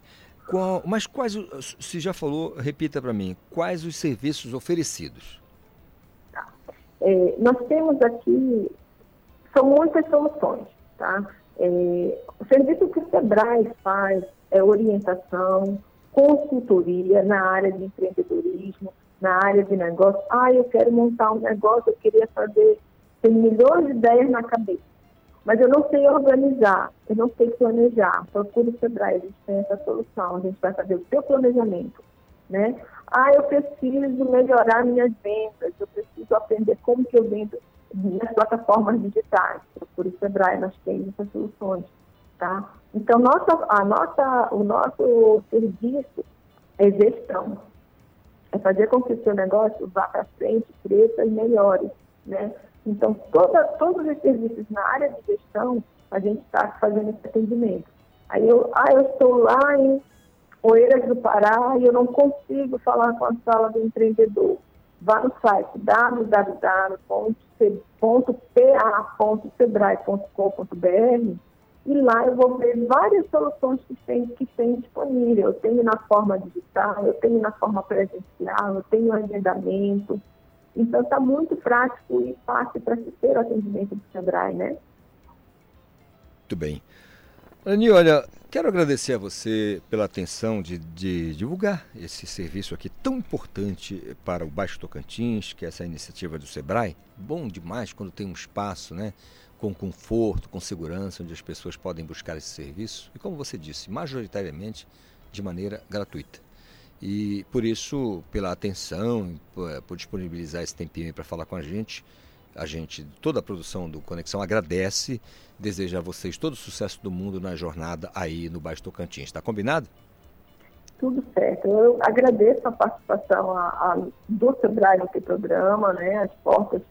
Qual, mas quais, se já falou, repita para mim, quais os serviços oferecidos? É, nós temos aqui, são muitas soluções, tá? É, o serviço que o SEBRAE faz é orientação, consultoria na área de empreendedorismo, na área de negócio. Ah, eu quero montar um negócio, eu queria fazer, tem milhões de ideias na cabeça, mas eu não sei organizar, eu não sei planejar. Procure o SEBRAE, a gente tem essa solução, a gente vai fazer o seu planejamento. Né? Ah, eu preciso melhorar minhas vendas, eu preciso aprender como que eu vendo nas plataformas digitais. Procure o Sebrae, nós temos essas soluções. Tá? Então, nossa, a nossa, o nosso serviço é gestão. É fazer com que o seu negócio vá para frente, cresça e melhore. Né? Então, toda, todos os serviços na área de gestão, a gente está fazendo esse atendimento. Aí eu, ah, eu estou lá em Oeiras do Pará e eu não consigo falar com a sala do empreendedor. Vá no site www.pa.sebrae.com.br e lá eu vou ver várias soluções que tem, que tem disponível. Eu tenho na forma digital, eu tenho na forma presencial, eu tenho agendamento. Então está muito prático e fácil para se ter o atendimento do Sebrae, né? Muito bem. Ani, olha, quero agradecer a você pela atenção de, de, divulgar esse serviço aqui tão importante para o Baixo Tocantins, que é essa iniciativa do Sebrae. Bom demais quando tem um espaço, né? Com conforto, com segurança, onde as pessoas podem buscar esse serviço. E como você disse, majoritariamente de maneira gratuita. E por isso, pela atenção, por, por disponibilizar esse tempinho para falar com a gente, a gente, toda a produção do Conexão agradece, deseja a vocês todo o sucesso do mundo na jornada aí no Baixo Tocantins. Está combinado? Tudo certo. Eu agradeço a participação a, a, do Sebrae nesse programa, né, as portas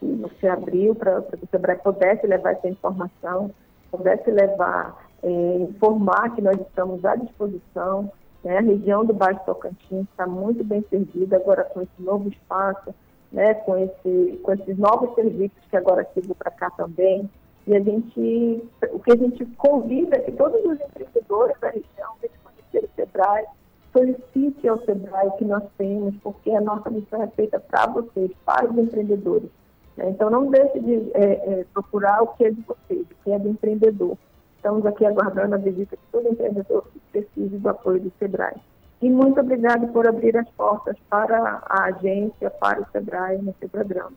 que você abriu para que o Sebrae pudesse levar essa informação, pudesse levar, é, informar que nós estamos à disposição. Né, a região do Baixo Tocantins está muito bem servida agora com esse novo espaço né, com, esse, com esses novos serviços que agora chegam para cá também. E a gente, o que a gente convida é que todos os empreendedores da região venham conhecer o SEBRAE, solicite ao SEBRAE o que nós temos, porque a nossa missão é feita para vocês, para os empreendedores. Né? Então não deixe de é, é, procurar o que é de vocês, o que é do empreendedor. Estamos aqui aguardando a visita de todo empreendedor que precise do apoio do SEBRAE. E muito obrigado por abrir as portas para a agência, para o SEBRAE nesse programa.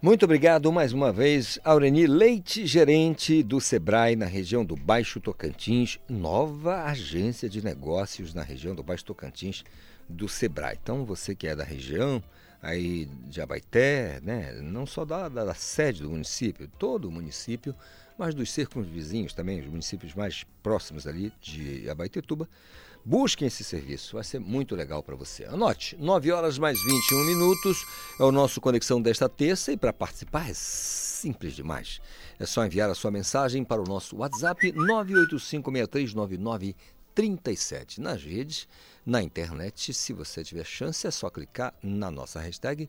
Muito obrigado mais uma vez, Aureni Leite, gerente do Sebrae na região do Baixo Tocantins, nova agência de negócios na região do Baixo Tocantins, do Sebrae. Então, você que é da região aí de Abaité, né, não só da, da, da sede do município, todo o município, mas dos circunvizinhos também, os municípios mais próximos ali de Abaetetuba, busquem esse serviço, vai ser muito legal para você. Anote, 9 horas mais 21 minutos é o nosso Conexão desta terça e para participar é simples demais. É só enviar a sua mensagem para o nosso WhatsApp 985639937 nas redes, na internet. Se você tiver chance, é só clicar na nossa hashtag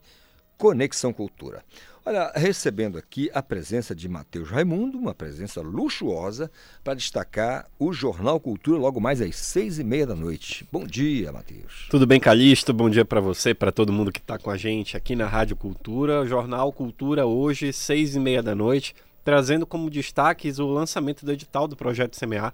Conexão Cultura. Olha, recebendo aqui a presença de Matheus Raimundo, uma presença luxuosa, para destacar o Jornal Cultura logo mais às seis e meia da noite. Bom dia, Matheus. Tudo bem, Calixto? Bom dia para você, para todo mundo que está com a gente aqui na Rádio Cultura. Jornal Cultura hoje, seis e meia da noite, trazendo como destaques o lançamento do edital do Projeto CMA,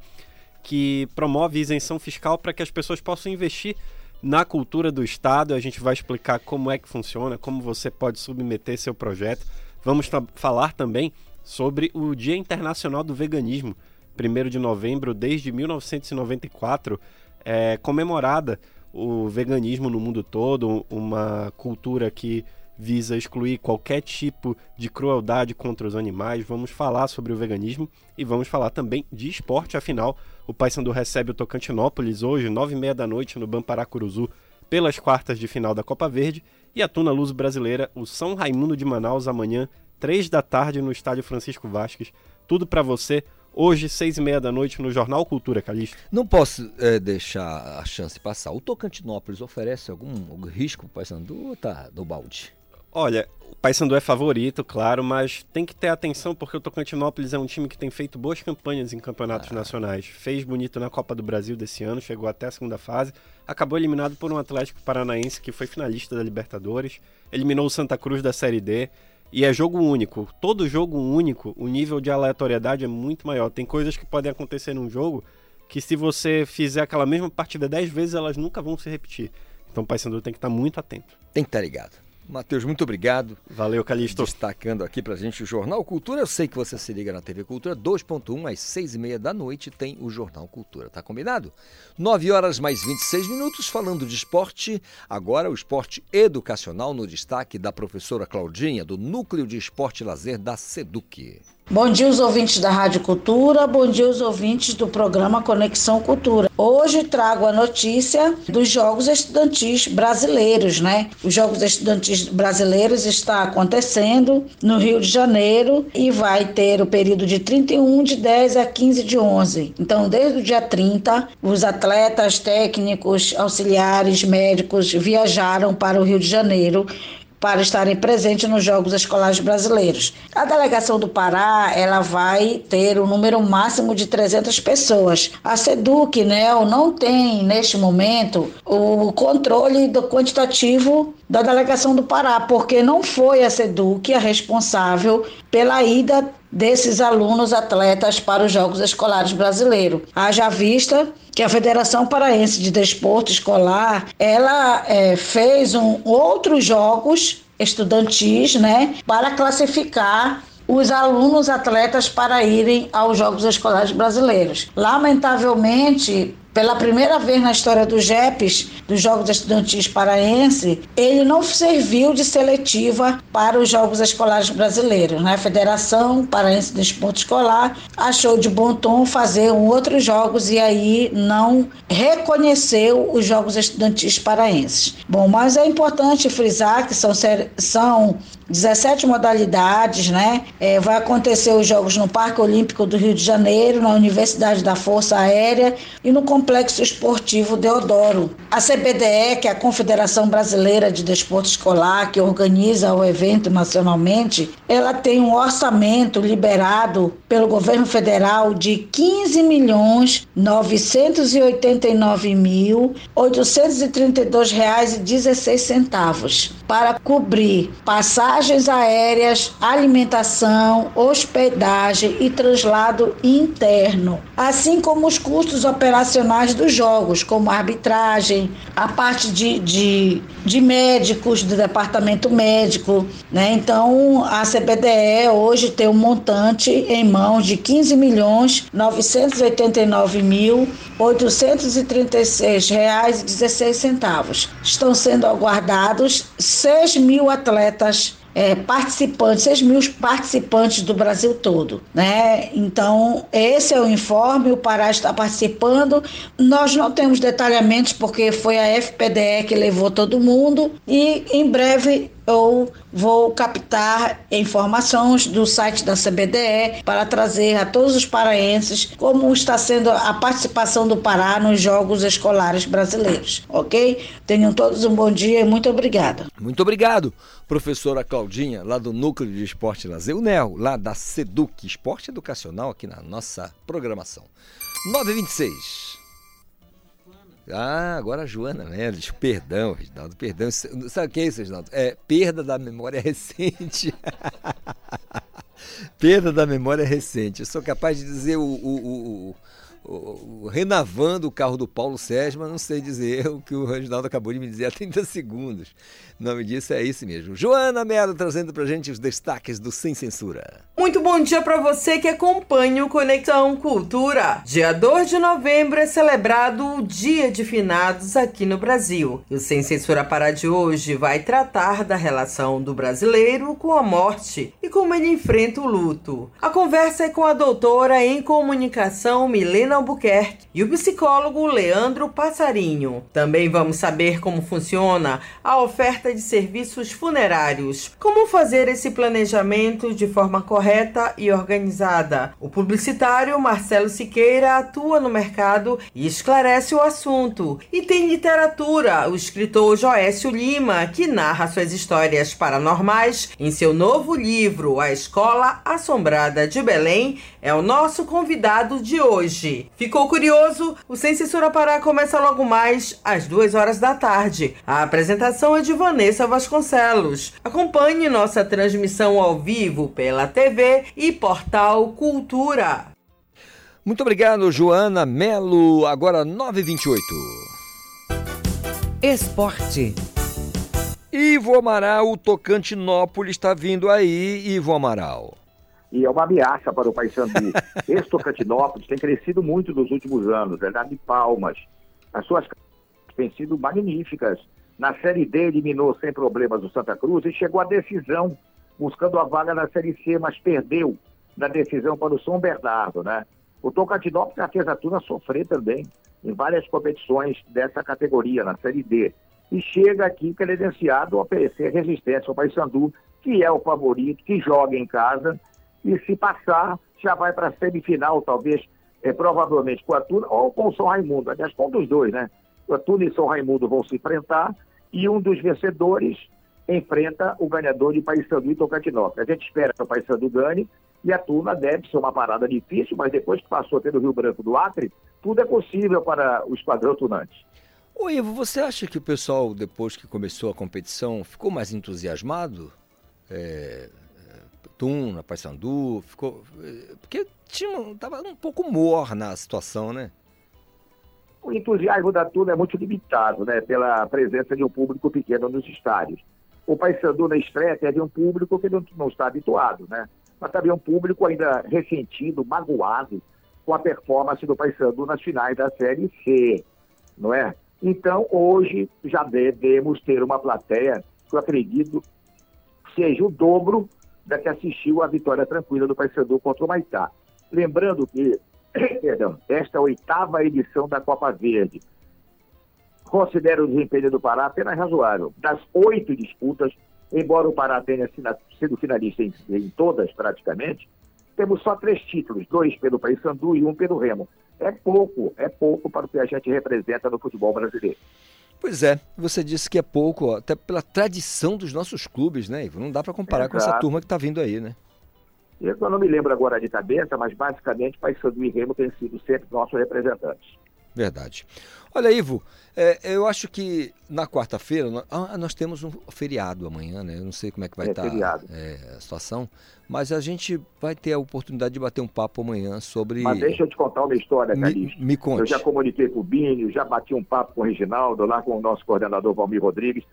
que promove isenção fiscal para que as pessoas possam investir na cultura do Estado. A gente vai explicar como é que funciona, como você pode submeter seu projeto. Vamos falar também sobre o Dia Internacional do Veganismo, 1 de novembro, desde 1994, é comemorada o veganismo no mundo todo, uma cultura que visa excluir qualquer tipo de crueldade contra os animais. Vamos falar sobre o veganismo e vamos falar também de esporte, afinal, o Paysandu recebe o Tocantinópolis hoje, nove e meia da noite, no Bamparacuruzu, pelas quartas de final da Copa Verde. E a Tuna Luz Brasileira, o São Raimundo de Manaus, amanhã, três da tarde, no Estádio Francisco Vasques. Tudo para você, hoje, seis e meia da noite, no Jornal Cultura, Calixto. Não posso é, deixar a chance passar. O Tocantinópolis oferece algum, algum risco para o Paysandu ou tá do balde? Olha, o Paysandu é favorito, claro, mas tem que ter atenção porque o Tocantinópolis é um time que tem feito boas campanhas em campeonatos ah. nacionais. Fez bonito na Copa do Brasil desse ano, chegou até a segunda fase, acabou eliminado por um Atlético Paranaense que foi finalista da Libertadores, eliminou o Santa Cruz da Série D. E é jogo único. Todo jogo único, o nível de aleatoriedade é muito maior. Tem coisas que podem acontecer num jogo que se você fizer aquela mesma partida 10 vezes, elas nunca vão se repetir. Então o Paysandu tem que estar muito atento. Tem que estar ligado. Matheus, muito obrigado. Valeu, Calixto. Destacando aqui pra gente o Jornal Cultura. Eu sei que você se liga na TV Cultura, 2.1 às 6 e meia da noite tem o Jornal Cultura, tá combinado? 9 horas mais 26 minutos, falando de esporte. Agora o esporte educacional no destaque da professora Claudinha, do Núcleo de Esporte e Lazer da SEDUC. Bom dia, os ouvintes da Rádio Cultura. Bom dia, os ouvintes do programa Conexão Cultura. Hoje trago a notícia dos Jogos Estudantis Brasileiros, né? Os Jogos Estudantis Brasileiros está acontecendo no Rio de Janeiro e vai ter o período de 31 de 10 a 15 de 11. Então, desde o dia 30, os atletas, técnicos, auxiliares, médicos viajaram para o Rio de Janeiro para estarem presentes nos Jogos Escolares Brasileiros. A delegação do Pará, ela vai ter o um número máximo de 300 pessoas. A SEDUC, né, não tem neste momento o controle do quantitativo da delegação do Pará, porque não foi a SEDUC a responsável pela ida desses alunos atletas para os Jogos Escolares Brasileiros. Haja vista que a Federação Paraense de Desporto Escolar, ela é, fez um, outros jogos estudantis, né, para classificar os alunos atletas para irem aos Jogos Escolares Brasileiros. Lamentavelmente, pela primeira vez na história do JEPs, dos Jogos Estudantis Paraense, ele não serviu de seletiva para os Jogos Escolares Brasileiros. Né? A Federação Paraense de Esporte Escolar achou de bom tom fazer um outros jogos e aí não reconheceu os Jogos Estudantis Paraenses. Bom, mas é importante frisar que são, são 17 modalidades, né? É, vai acontecer os Jogos no Parque Olímpico do Rio de Janeiro, na Universidade da Força Aérea e no Complexo Esportivo Deodoro. A CBDE, que é a Confederação Brasileira de Desporto Escolar, que organiza o evento nacionalmente, ela tem um orçamento liberado pelo governo federal de 15 milhões 989 mil 832 reais e 16 centavos. Para cobrir passagens aéreas, alimentação, hospedagem e translado interno, assim como os custos operacionais dos jogos, como arbitragem, a parte de, de, de médicos, do departamento médico. Né? Então, a CBDE hoje tem um montante em mãos de 15 milhões 989 mil 836 reais e 16 centavos. Estão sendo aguardados 6 mil atletas é, participantes, 6 mil participantes do Brasil todo, né? Então, esse é o informe, o Pará está participando. Nós não temos detalhamentos porque foi a FPDE que levou todo mundo e em breve eu vou captar informações do site da CBDE para trazer a todos os paraenses como está sendo a participação do Pará nos Jogos Escolares Brasileiros, ok? Tenham todos um bom dia e muito obrigada. Muito obrigado, professora Claudinha, lá do Núcleo de Esporte e Lazer, o NEL, lá da SEDUC, Esporte Educacional, aqui na nossa programação. 926. Ah, agora a Joana Mendes. Perdão, Reginaldo, perdão. Sabe o que é isso, Reginaldo? É perda da memória [LAUGHS] recente. perda da memória recente. Eu sou capaz de dizer o, o, o, renavando o carro do Paulo Sérgio, mas não sei dizer [LAUGHS] o que o Reginaldo acabou de me dizer há 30 segundos. O nome disso é isso mesmo. Joana Mello trazendo pra gente os destaques do Sem Censura. Muito bom dia para você que acompanha o Conexão Cultura. Dia 2 de novembro é celebrado o Dia de Finados aqui no Brasil. E o Sem Censura para de hoje vai tratar da relação do brasileiro com a morte e como ele enfrenta o luto. A conversa é com a doutora em comunicação Milena Albuquerque e o psicólogo Leandro Passarinho. Também vamos saber como funciona a oferta de serviços funerários, como fazer esse planejamento de forma correta e organizada. O publicitário Marcelo Siqueira atua no mercado e esclarece o assunto. E tem literatura, o escritor Joécio Lima, que narra suas histórias paranormais em seu novo livro, A Escola Assombrada de Belém, é o nosso convidado de hoje. Ficou curioso? O Sem Censura Pará começa logo mais às duas horas da tarde. A apresentação é de Vanessa Vasconcelos. Acompanhe nossa transmissão ao vivo pela TV e portal Cultura. Muito obrigado, Joana Melo. Agora 9h28. Esporte. Ivo Amaral, o Tocantinópolis está vindo aí, Ivo Amaral. E é uma ameaça para o Paysandu. [LAUGHS] Esse Tocantinópolis tem crescido muito nos últimos anos, é de palmas. As suas têm sido magníficas. Na Série D eliminou sem problemas o Santa Cruz e chegou à decisão, buscando a vaga na Série C, mas perdeu na decisão para o São Bernardo, né? O Tocantinópolis já fez a turma sofrer também em várias competições dessa categoria, na Série D. E chega aqui credenciado a oferecer resistência ao Paysandu, que é o favorito, que joga em casa, e se passar, já vai para a semifinal, talvez, é, provavelmente com a Tuna ou com o São Raimundo. Aliás, com um dos dois, né? A Tuna e São Raimundo vão se enfrentar e um dos vencedores enfrenta o ganhador de Paysandu e Tocantinópolis. A gente espera que o Paysandu ganhe e a Tuna deve ser uma parada difícil, mas depois que passou pelo Rio Branco do Acre, tudo é possível para o esquadrão tunante. Ô Ivo, você acha que o pessoal, depois que começou a competição, ficou mais entusiasmado? É, Tuna, Paysandu, ficou... Porque tinha, tava um pouco morna a situação, né? O entusiasmo da Tuna é muito limitado, né? Pela presença de um público pequeno nos estádios. O Paysandu na estreia teve um público que não, não está habituado, né? Mas também um público ainda ressentido, magoado com a performance do Paysandu nas finais da Série C, não é? Então, hoje já devemos ter uma plateia que eu acredito seja o dobro da que assistiu à vitória tranquila do Paysandu contra o Maitá. Lembrando que, [COUGHS] perdão, esta a oitava edição da Copa Verde. Considero o desempenho do Pará apenas razoável. Das oito disputas, embora o Pará tenha sido finalista em, em todas praticamente, temos só três títulos, dois pelo Paysandu e um pelo Remo. É pouco, é pouco para o que a gente representa no futebol brasileiro. Pois é, você disse que é pouco, até pela tradição dos nossos clubes, né, Ivo? Não dá para comparar Exato. com essa turma que está vindo aí, né? Eu não me lembro agora de cabeça, mas basicamente Paysandu e Remo têm sido sempre nossos representantes. Verdade. Olha, Ivo, é, eu acho que na quarta-feira nó- ah, nós temos um feriado amanhã, né? Eu não sei como é que vai É, estar feriado. a situação, mas a gente vai ter a oportunidade de bater um papo amanhã sobre. Mas deixa eu te contar uma história, Me- Calixto. me conte. Eu já comuniquei com o Binho, já bati um papo com o Reginaldo, lá com o nosso coordenador Valmir Rodrigues.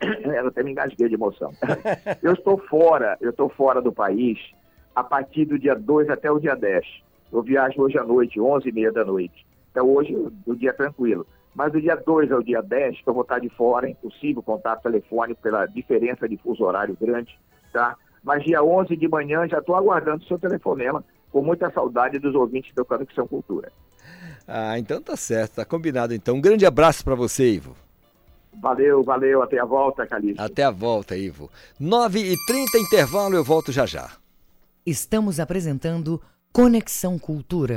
[COUGHS] Eu até me engasguei de emoção. [LAUGHS] Eu estou fora, eu estou fora do país a partir do dia 2 até o dia 10. Eu viajo hoje à noite, 11 e meia da noite. Então hoje o, o dia é tranquilo. Mas do dia 2 ao dia 10, que eu vou estar de fora, é impossível contato telefônico pela diferença de fuso horário grande, tá? Mas dia 11 de manhã já estou aguardando o seu telefonema, com muita saudade dos ouvintes do Conexão Cultura. Ah, então tá certo, tá combinado então. Um grande abraço para você, Ivo. Valeu, valeu, até a volta, Calixto. Até a volta, Ivo. 9h30 intervalo, eu volto já já. Estamos apresentando Conexão Cultura.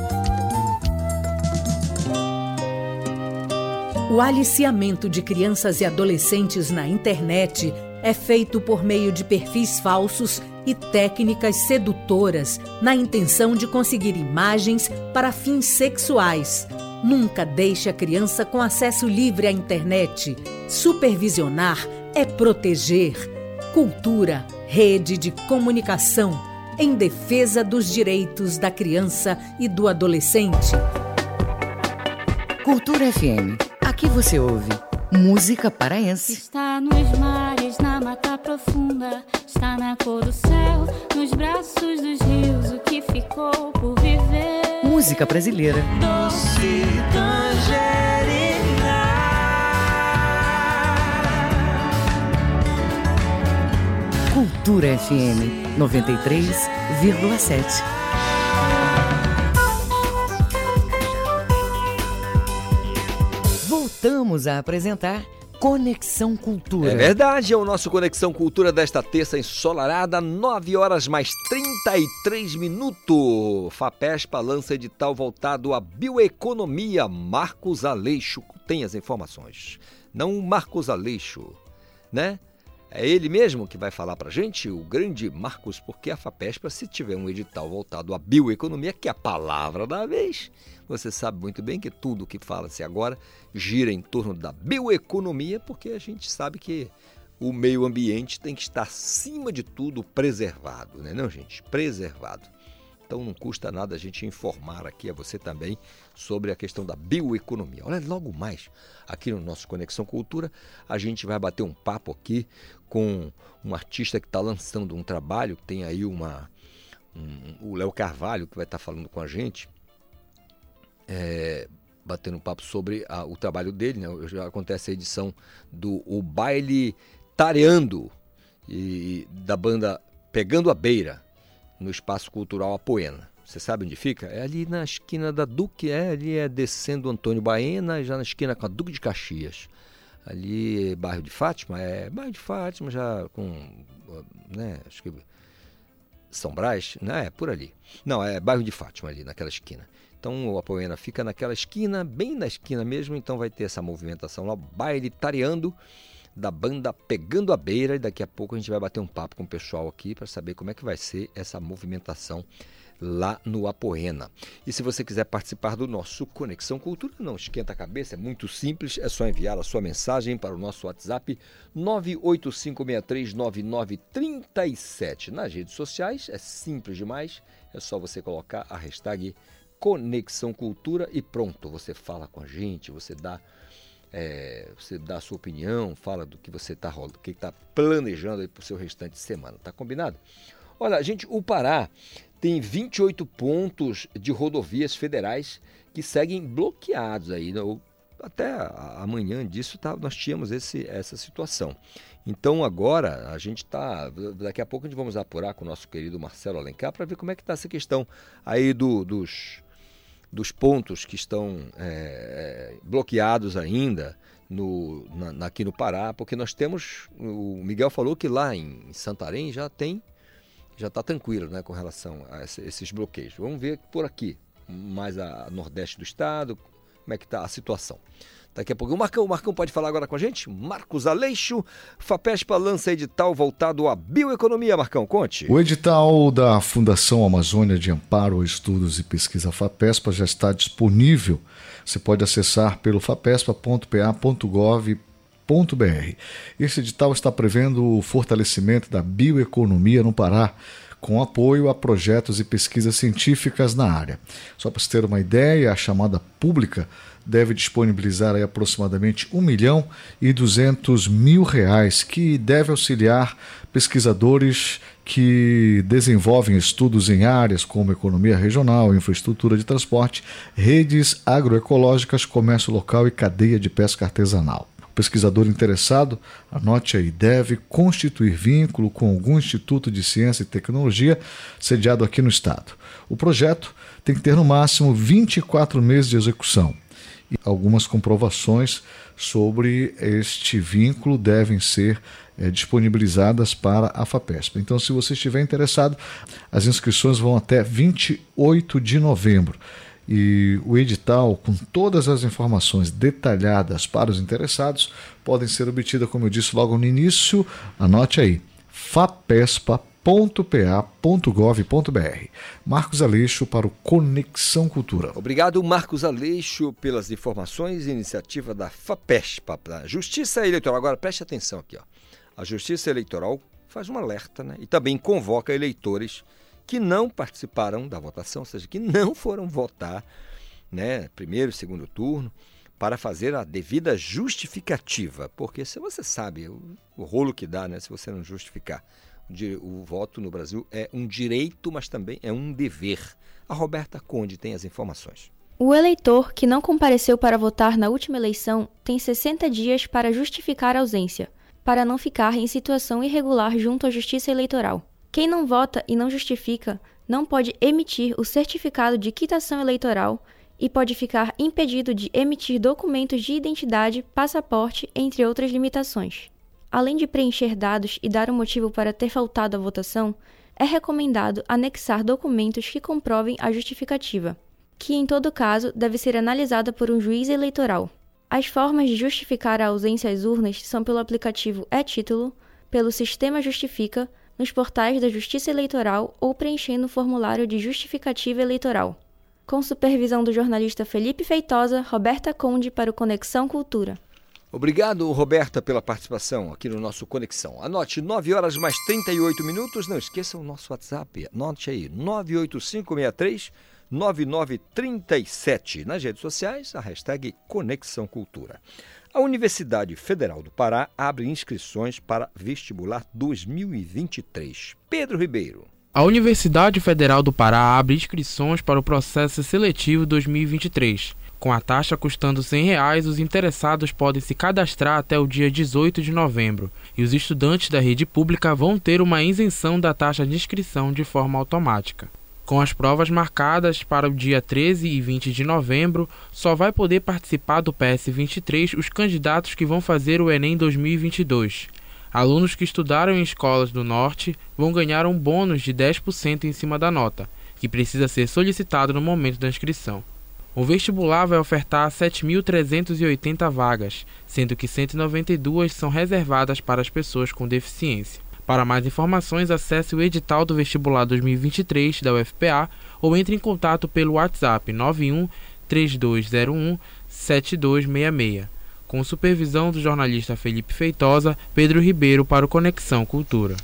O aliciamento de crianças e adolescentes na internet é feito por meio de perfis falsos e técnicas sedutoras na intenção de conseguir imagens para fins sexuais. Nunca deixe a criança com acesso livre à internet. Supervisionar é proteger. Cultura, rede de comunicação em defesa dos direitos da criança e do adolescente. Cultura FM. Aqui você ouve música paraense. Está nos mares, na mata profunda. Está na cor do céu, nos braços dos rios. O que ficou por viver? Música brasileira. Doce tangerina. Cultura FM 93,7. Voltamos a apresentar Conexão Cultura. É verdade, é o nosso Conexão Cultura desta terça ensolarada, 9 horas mais 33 minutos. FAPESPA lança edital voltado à bioeconomia. Marcos Aleixo tem as informações. Não Marcos Aleixo, né? É ele mesmo que vai falar pra gente, o grande Marcos, porque a FAPESPA, se tiver um edital voltado à bioeconomia, que é a palavra da vez, você sabe muito bem que tudo que fala-se agora gira em torno da bioeconomia, porque a gente sabe que o meio ambiente tem que estar acima de tudo preservado, né não, gente? Preservado. Então não custa nada a gente informar aqui a você também sobre a questão da bioeconomia. Olha, logo mais aqui no nosso Conexão Cultura, a gente vai bater um papo aqui com um artista que está lançando um trabalho, que tem aí uma. um- o Léo Carvalho, que vai estar falando com a gente, é, batendo papo sobre a- o trabalho dele. Né? Já acontece a edição do O Baile Tareando, e, da banda Pegando a Beira, no Espaço Cultural Apoena. Você sabe onde fica? É ali na esquina da Duque, é ali é descendo Antônio Baena, já na esquina com a Duque de Caxias. Ali, é bairro de Fátima, é bairro de Fátima, já com, né, acho que São Brás, né, é por ali. Não, é bairro de Fátima ali, naquela esquina. Então o Apoena fica naquela esquina, bem na esquina mesmo, então vai ter essa movimentação lá, baile tareando da banda Pegando a Beira e daqui a pouco a gente vai bater um papo com o pessoal aqui para saber como é que vai ser essa movimentação lá no Apoena. E se você quiser participar do nosso Conexão Cultura, não esquenta a cabeça, é muito simples, é só enviar a sua mensagem para o nosso WhatsApp 985639937. Nas redes sociais é simples demais, é só você colocar a hashtag Conexão Cultura e pronto, você fala com a gente, você dá é, você dá a sua opinião, fala do que você está que tá planejando para o seu restante de semana. Tá combinado? Olha, gente, o Pará tem 28 pontos de rodovias federais que seguem bloqueados aí. né? Até amanhã disso tá, nós tínhamos esse, essa situação. Então agora a gente está. Daqui a pouco a gente vamos apurar com o nosso querido Marcelo Alencar para ver como é que está essa questão aí do, dos dos pontos que estão é, bloqueados ainda no, na, aqui no Pará, porque nós temos, o Miguel falou que lá em Santarém já tem, já está tranquilo né, com relação a esses bloqueios. Vamos ver por aqui, mais a nordeste do estado, como é que está a situação. Daqui a pouco o Marcão, o Marcão pode falar agora com a gente? Marcos Aleixo, FAPESPA lança edital voltado à bioeconomia, Marcão, conte. O edital da Fundação Amazônia de Amparo a Estudos e Pesquisa FAPESPA já está disponível. Você pode acessar pelo fapespa.pa.gov.br. Esse edital está prevendo o fortalecimento da bioeconomia no Pará, com apoio a projetos e pesquisas científicas na área. Só para você ter uma ideia, a chamada pública deve disponibilizar aproximadamente 1 milhão e 200 mil reais, que deve auxiliar pesquisadores que desenvolvem estudos em áreas como economia regional, infraestrutura de transporte, redes agroecológicas, comércio local e cadeia de pesca artesanal. O pesquisador interessado, anote aí, deve constituir vínculo com algum instituto de ciência e tecnologia sediado aqui no estado. O projeto tem que ter no máximo 24 meses de execução algumas comprovações sobre este vínculo devem ser é, disponibilizadas para a FAPESP. Então, se você estiver interessado, as inscrições vão até 28 de novembro. E o edital, com todas as informações detalhadas para os interessados, podem ser obtidas, como eu disse logo no início, anote aí, fapespa.com www.pa.gov.br. Marcos Aleixo para o Conexão Cultura. Obrigado, Marcos Aleixo, pelas informações e iniciativa da FAPESPA, da Justiça Eleitoral. Agora preste atenção aqui, ó. A Justiça Eleitoral faz um alerta né? e também convoca eleitores que não participaram da votação, ou seja, que não foram votar, né, primeiro e segundo turno, para fazer a devida justificativa, porque se você sabe o, o rolo que dá, né, se você não justificar o voto no Brasil é um direito, mas também é um dever. A Roberta Conde tem as informações. O eleitor que não compareceu para votar na última eleição tem 60 dias para justificar a ausência, para não ficar em situação irregular junto à Justiça Eleitoral. Quem não vota e não justifica não pode emitir o certificado de quitação eleitoral e pode ficar impedido de emitir documentos de identidade, passaporte, entre outras limitações. Além de preencher dados e dar um motivo para ter faltado à votação, é recomendado anexar documentos que comprovem a justificativa, que em todo caso deve ser analisada por um juiz eleitoral. As formas de justificar a ausência às urnas são pelo aplicativo e-Título, pelo Sistema Justifica, nos portais da Justiça Eleitoral ou preenchendo o formulário de justificativa eleitoral. Com supervisão do jornalista Felipe Feitosa, Roberta Conde para o Conexão Cultura. Obrigado, Roberta, pela participação aqui no nosso Conexão. Anote 9 horas mais 38 minutos. Não esqueça o nosso WhatsApp. Anote aí, 98563 9937. Nas redes sociais, a hashtag Conexão Cultura. A Universidade Federal do Pará abre inscrições para vestibular 2023. Pedro Ribeiro. A Universidade Federal do Pará abre inscrições para o processo seletivo 2023. Com a taxa custando 100 reais, os interessados podem se cadastrar até o dia 18 de novembro, e os estudantes da rede pública vão ter uma isenção da taxa de inscrição de forma automática. Com as provas marcadas para o dia 13 e 20 de novembro, só vai poder participar do PS 23 os candidatos que vão fazer o Enem 2022. Alunos que estudaram em escolas do Norte vão ganhar um bônus de 10% em cima da nota, que precisa ser solicitado no momento da inscrição. O vestibular vai ofertar 7.380 vagas, sendo que 192 são reservadas para as pessoas com deficiência. Para mais informações, acesse o edital do vestibular 2023 da UFPA ou entre em contato pelo WhatsApp 91 3201 7266. Com supervisão do jornalista Felipe Feitosa, Pedro Ribeiro para o Conexão Cultura.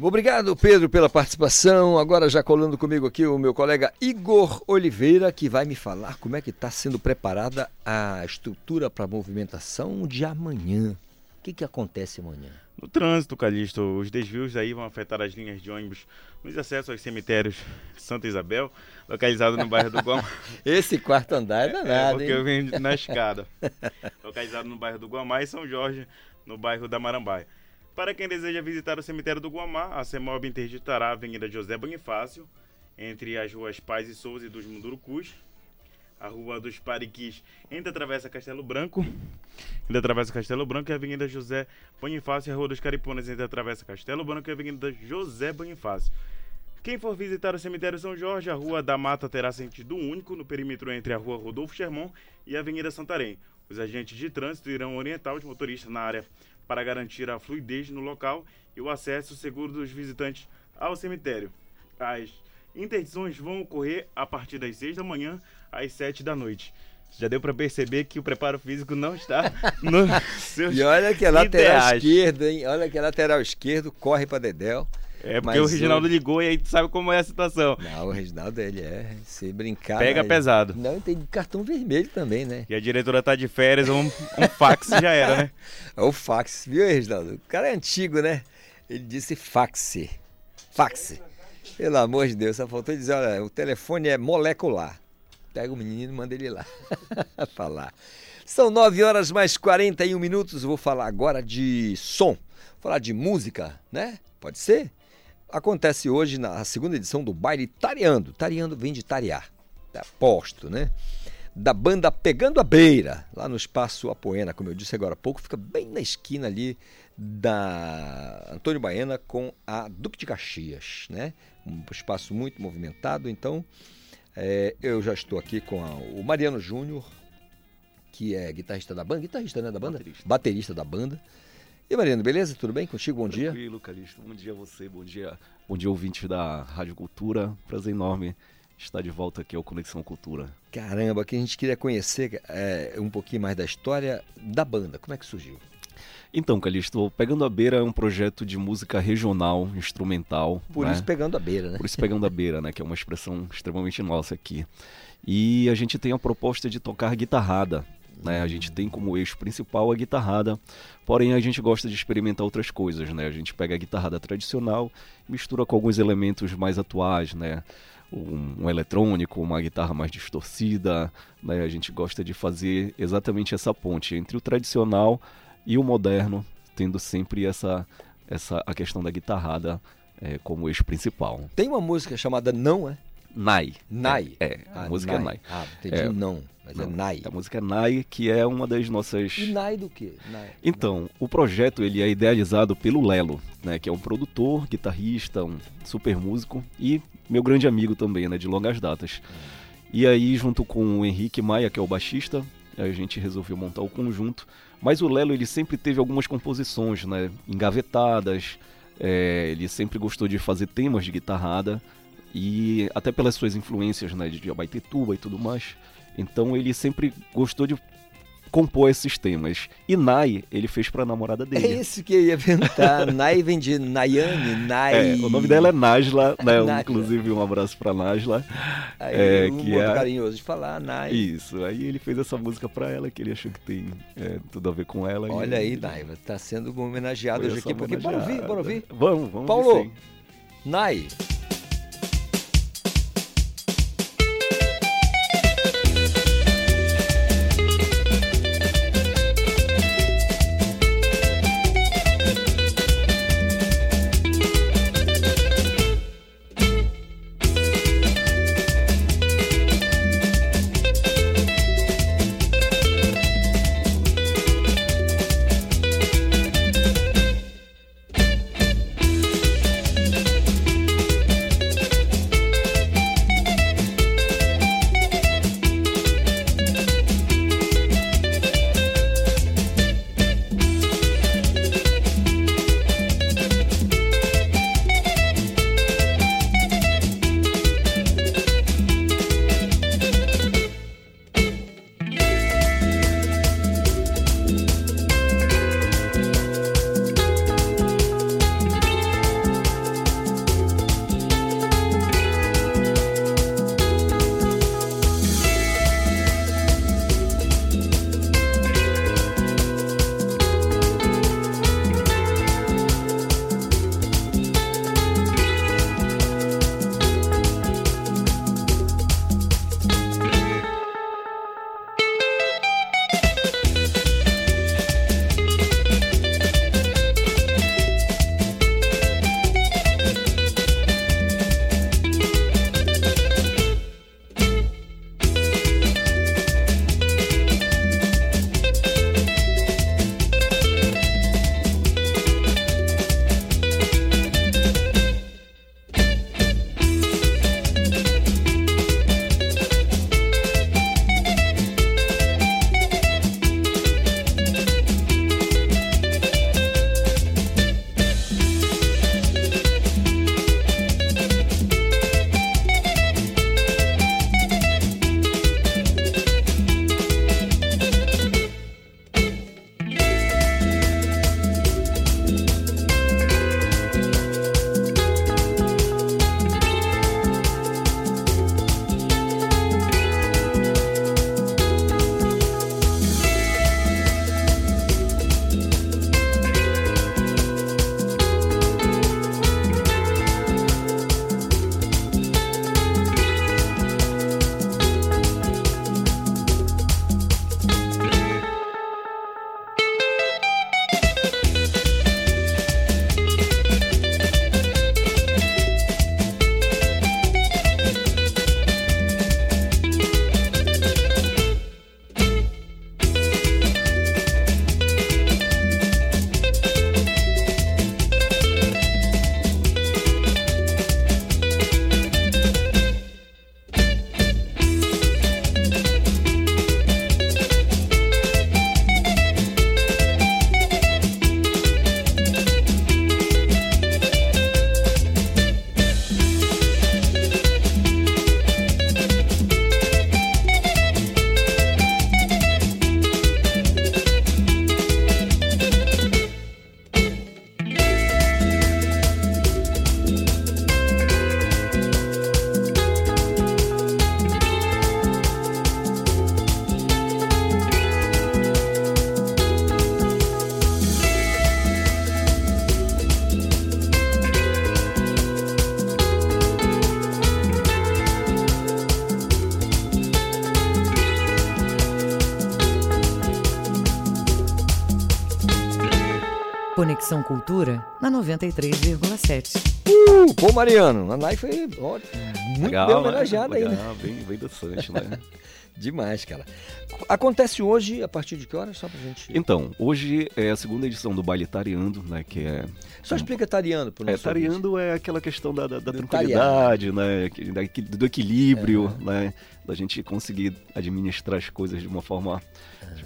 Obrigado, Pedro, pela participação. Agora já colando comigo aqui o meu colega Igor Oliveira, que vai me falar como é que está sendo preparada a estrutura para a movimentação de amanhã. O que, que acontece amanhã? No trânsito, Calixto, os desvios aí vão afetar as linhas de ônibus nos acessos aos cemitérios Santa Isabel, localizado no bairro do Guamá. [LAUGHS] Esse quarto andar é danado, é, porque eu venho na escada. [LAUGHS] localizado no bairro do Guamá e São Jorge, no bairro da Marambaia. Para quem deseja visitar o cemitério do Guamá, a CEMOB interditará a Avenida José Bonifácio, entre as ruas Paz e Souza e dos Mundurucus, a Rua dos Pariquis, entre a Travessa Castelo Branco, entre a Travessa Castelo Branco e a Avenida José Bonifácio, a Rua dos Cariponas, entre a Travessa Castelo Branco e a Avenida José Bonifácio. Quem for visitar o cemitério São Jorge, a Rua da Mata terá sentido único no perímetro entre a Rua Rodolfo Sherman e a Avenida Santarém. Os agentes de trânsito irão orientar os motoristas na área para garantir a fluidez no local e o acesso seguro dos visitantes ao cemitério. As interdições vão ocorrer a partir das 6 da manhã às 7 da noite. Já deu para perceber que o preparo físico não está [LAUGHS] no seu E olha que é lateral esquerdo, hein? Olha que é lateral esquerdo, corre para Dedéu. É porque Mas o Reginaldo hoje- ligou e aí tu sabe como é a situação. Não, o Reginaldo, ele é. Se brincar. Pega pesado. Não, tem cartão vermelho também, né? E a diretora tá de férias, um, um fax já era, né? [LAUGHS] É o fax, viu, Reginaldo? O cara é antigo, né? Ele disse fax. Fax. Pelo amor de Deus, só faltou dizer, olha, o telefone é molecular. Pega o menino e manda ele lá [LAUGHS] falar. São 9 horas mais 41 minutos. Vou falar agora de som. Vou falar de música, né? Pode ser? Acontece hoje na segunda edição do baile Tareando. Tareando vem de tarear. Aposto, né? Da banda Pegando a Beira, lá no Espaço Apoena, como eu disse agora há pouco, fica bem na esquina ali da Antônio Baena com a Duque de Caxias, né? Um espaço muito movimentado, então é, eu já estou aqui com a- o Mariano Júnior, que é guitarrista da banda, guitarrista né, da banda? Baterista. da banda. E Mariano, beleza? Tudo bem contigo? Bom dia. Tranquilo, Calixto. Bom dia a você, bom dia, bom dia ouvintes da Rádio Cultura. Prazer enorme estar de volta aqui ao Conexão Cultura. Caramba, que a gente queria conhecer é, um pouquinho mais da história da banda. Como é que surgiu? Então, Calixto, Pegando a Beira é um projeto de música regional, instrumental. Por né? isso Pegando a Beira, né? Por isso Pegando a Beira, né? Que é uma expressão extremamente nossa aqui. E a gente tem a proposta de tocar guitarrada. Né? A gente tem como eixo principal a guitarrada, porém a gente gosta de experimentar outras coisas, né? A gente pega a guitarrada tradicional, mistura com alguns elementos mais atuais, né? Um, um eletrônico, uma guitarra mais distorcida, né? A gente gosta de fazer exatamente essa ponte entre o tradicional e o moderno, tendo sempre essa, essa a questão da guitarrada é, como eixo principal. Tem uma música chamada Não, é? Nai. Nai? É, é, a Ah, música Nai. é Nai. Ah, entendi não, mas é Nai. A música é Nai, que é uma das nossas... E Nai do quê? Nai. Então, o projeto ele é idealizado pelo Lelo, né, que é um produtor, guitarrista, um super músico e meu grande amigo também, né, de longas datas. E aí, junto com o Henrique Maia, que é o baixista, a gente resolveu montar o conjunto. Mas o Lelo ele sempre teve algumas composições, né, engavetadas. é, ele sempre gostou de fazer temas de guitarrada e até pelas suas influências, né, de Abaitetuba e tudo mais. Então ele sempre gostou de compor esses temas. E Nai, ele fez pra namorada dele. É isso que eu ia perguntar. [LAUGHS] Nai vem de Nayane, Nai. É, o nome dela é Najla, né? [LAUGHS] Najla. Inclusive um abraço pra Najla. Aí, é, um que é carinhoso de falar, Nai. Isso, aí ele fez essa música pra ela, que ele achou que tem é, tudo a ver com ela. e Olha aí, ele- Naiva, tá sendo homenageado Foi hoje aqui, porque bora ouvir, bora ouvir. Vamos, vamos Paulo. Nai. Conexão Cultura na 93,7. Uh, pô, Mariano, a Nai foi ó, muito Legal, bem né? homenageada aí, né? Legal, bem, bem dançante, né? [LAUGHS] Demais, cara. Acontece hoje, a partir de que horas? Só pra gente. Então, hoje é a segunda edição do Baile Tareando, né? Que é. Só explica Tariano pro É, nosso tareando é aquela questão da, da, da Do tranquilidade, né? Do equilíbrio, né? Da gente conseguir administrar as coisas de uma forma,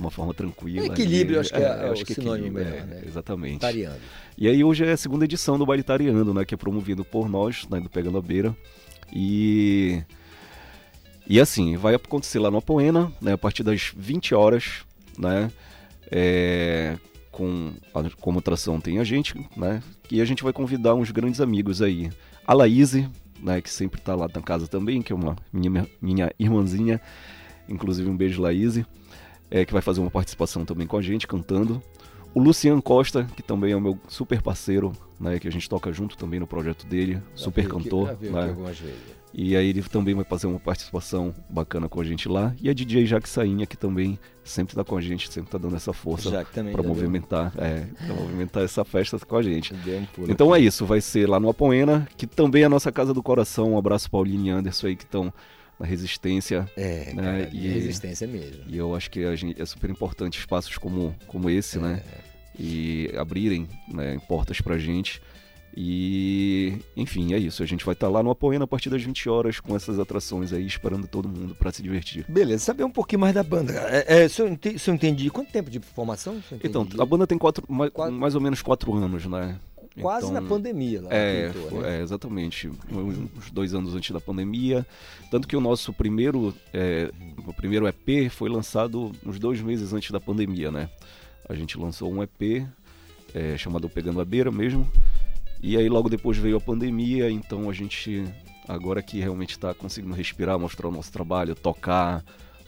uma forma tranquila. Equilíbrio, E- acho que é- é eu o sinônimo melhor, é, né? Exatamente. Tareando. E aí hoje é a segunda edição do Baile Tareando, né? Que é promovido por nós, né? Do Pegando a Beira. E... E assim, vai acontecer lá no Apoena, né, a partir das 20 horas, né? é, com a- como atração tem a gente, né? E a gente vai convidar uns grandes amigos aí. A Laíse, né, que sempre tá lá na casa também, que é uma minha, minha irmãzinha, inclusive um beijo Laíse, é, que vai fazer uma participação também com a gente, cantando. O Lucian Costa, que também é o meu super parceiro, né, que a gente toca junto também no projeto dele, super veio aqui- cantor. já veio né? E aí ele também vai fazer uma participação bacana com a gente lá. E a DJ Jaque Sainha, que também sempre tá com a gente, sempre tá dando essa força para já veio. movimentar, é, pra movimentar essa festa com a gente. Um Então é isso, vai ser lá no Apoena, que também é a nossa casa do coração. Um abraço Paulinho e Anderson aí que estão na resistência. É, né? cara, de resistência mesmo. E eu acho que a gente, é super importante espaços como, como esse, né? É. E abrirem né, portas pra gente. E, enfim, é isso. A gente vai estar lá no Apoena a partir das 20 horas com essas atrações aí, esperando todo mundo para se divertir. Beleza, saber um pouquinho mais da banda. É, é, se, eu ente- se eu entendi, quanto tempo de formação? Então, entendi? a banda tem quatro, mais, mais ou menos quatro anos, né? Quase Então, na pandemia lá. É, pintou, foi- né? é, exatamente. Uns dois anos antes da pandemia. Tanto que o nosso primeiro, é, o primeiro EP foi lançado uns dois meses antes da pandemia, né? A gente lançou um EP é, chamado Pegando a Beira mesmo. E aí logo depois veio a pandemia, então a gente agora que realmente está conseguindo respirar, mostrar o nosso trabalho, tocar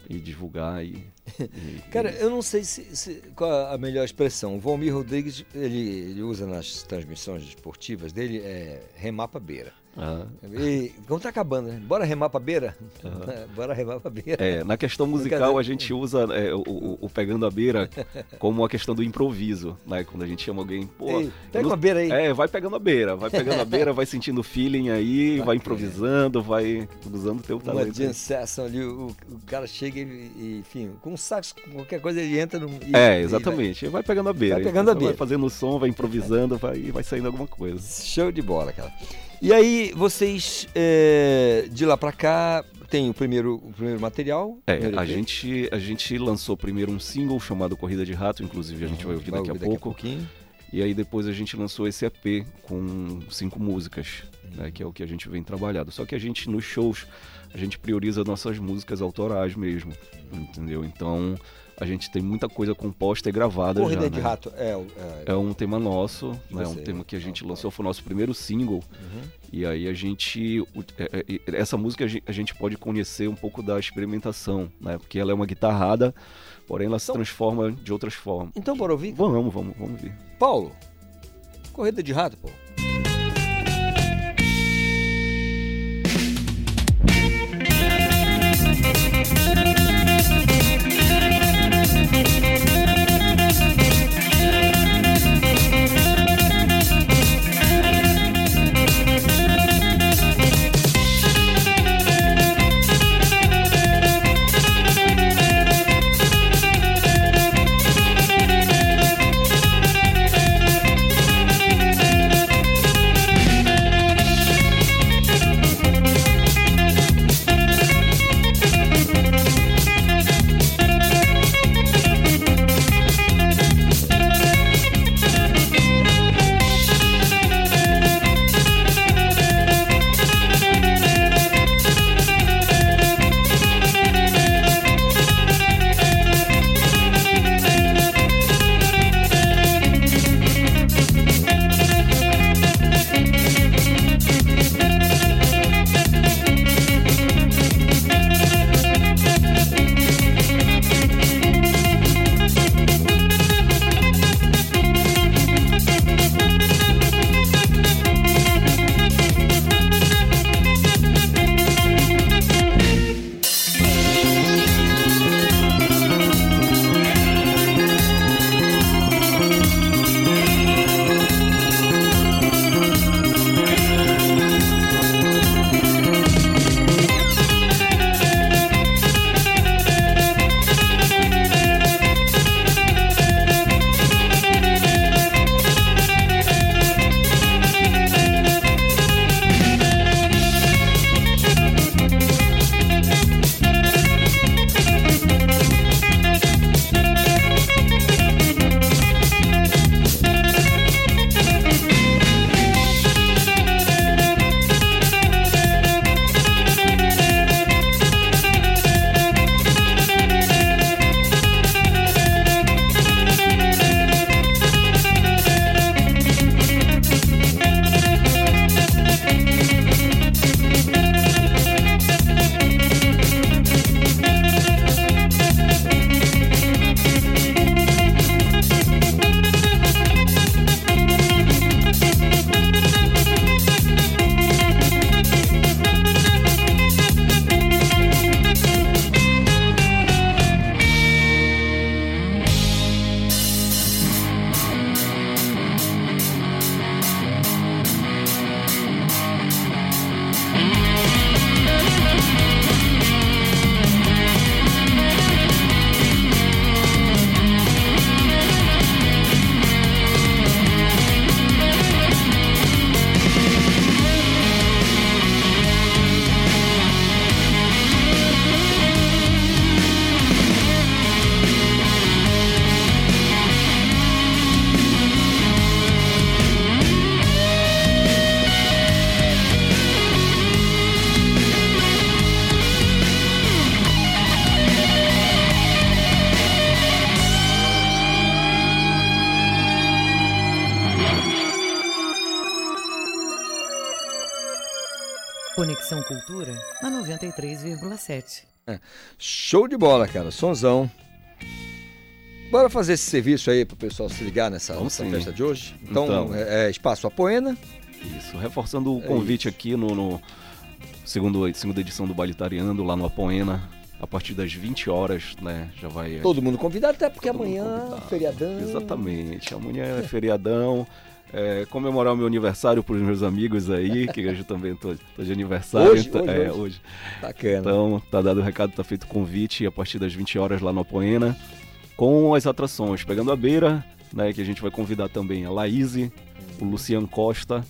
e divulgar e, e- [LAUGHS] Cara, eu não sei se, se- qual a melhor expressão. O Valmir Rodrigues, ele, ele usa nas transmissões esportivas dele, é remar pra beira. Ah. E, como tá acabando, né? Bora remar pra beira? [LAUGHS] Bora remar pra beira. É, na questão musical a gente usa é, o, o- o pegando a beira como a questão do improviso, né? Quando a gente chama alguém, pô, Ei, pega não- uma beira aí. É, vai pegando a beira, vai pegando a beira, [LAUGHS] vai sentindo o feeling aí, vai improvisando, vai usando o teu Uma talento. jam session ali, o, o cara chega e, e, enfim, com um sax, qualquer coisa ele entra no. e- É, exatamente. Vai pegando a beira. Vai pegando a beira. Vai fazendo o som, vai improvisando, vai, vai saindo alguma coisa. Show de bola, cara. E aí, vocês é, de lá pra cá tem o primeiro, o primeiro material? É, primeiro a gente, a gente lançou primeiro um single chamado Corrida de Rato, inclusive a gente vai ouvir vai daqui a ouvir daqui a pouco. pouquinho. E aí depois a gente lançou esse EP com cinco músicas, né, que é o que a gente vem trabalhando. Só que a gente nos shows a gente prioriza nossas músicas autorais mesmo, entendeu? Então a gente tem muita coisa composta e gravada Corrida já, de né? Rato é, é- É um tema nosso, né? Um você, tema que a gente lançou, foi o nosso primeiro single. Uhum. E aí a gente. é- é- essa música a gen- a gente pode conhecer um pouco da experimentação, né? Porque ela é uma guitarrada, porém ela se transforma de outras formas. Então bora ouvir? Vamos, vamos, vamos ver. Paulo, Corrida de Rato, pô. 93,7. É. Show de bola, cara. Sonzão. Bora fazer esse serviço aí pro pessoal se ligar nessa, nessa festa de hoje? Então, Então. é, é Espaço Apoena. Isso, reforçando o É convite aqui no, no segundo, segunda edição do Baile Tareando, lá no Apoena, a partir das 20 horas, né? Já vai. Todo mundo convidado, até porque Todo amanhã, convidado. feriadão. Exatamente. Amanhã é feriadão. É, comemorar o meu aniversário para os meus amigos aí, que hoje também tô, tô de aniversário. Hoje? então- Hoje, é, hoje? hoje. Bacana. Então, tá dado o recado, tá feito o convite a partir das 20 horas lá no Apoena, com as atrações Pegando a Beira, né, que a gente vai convidar também a Laíse, o Luciano Costa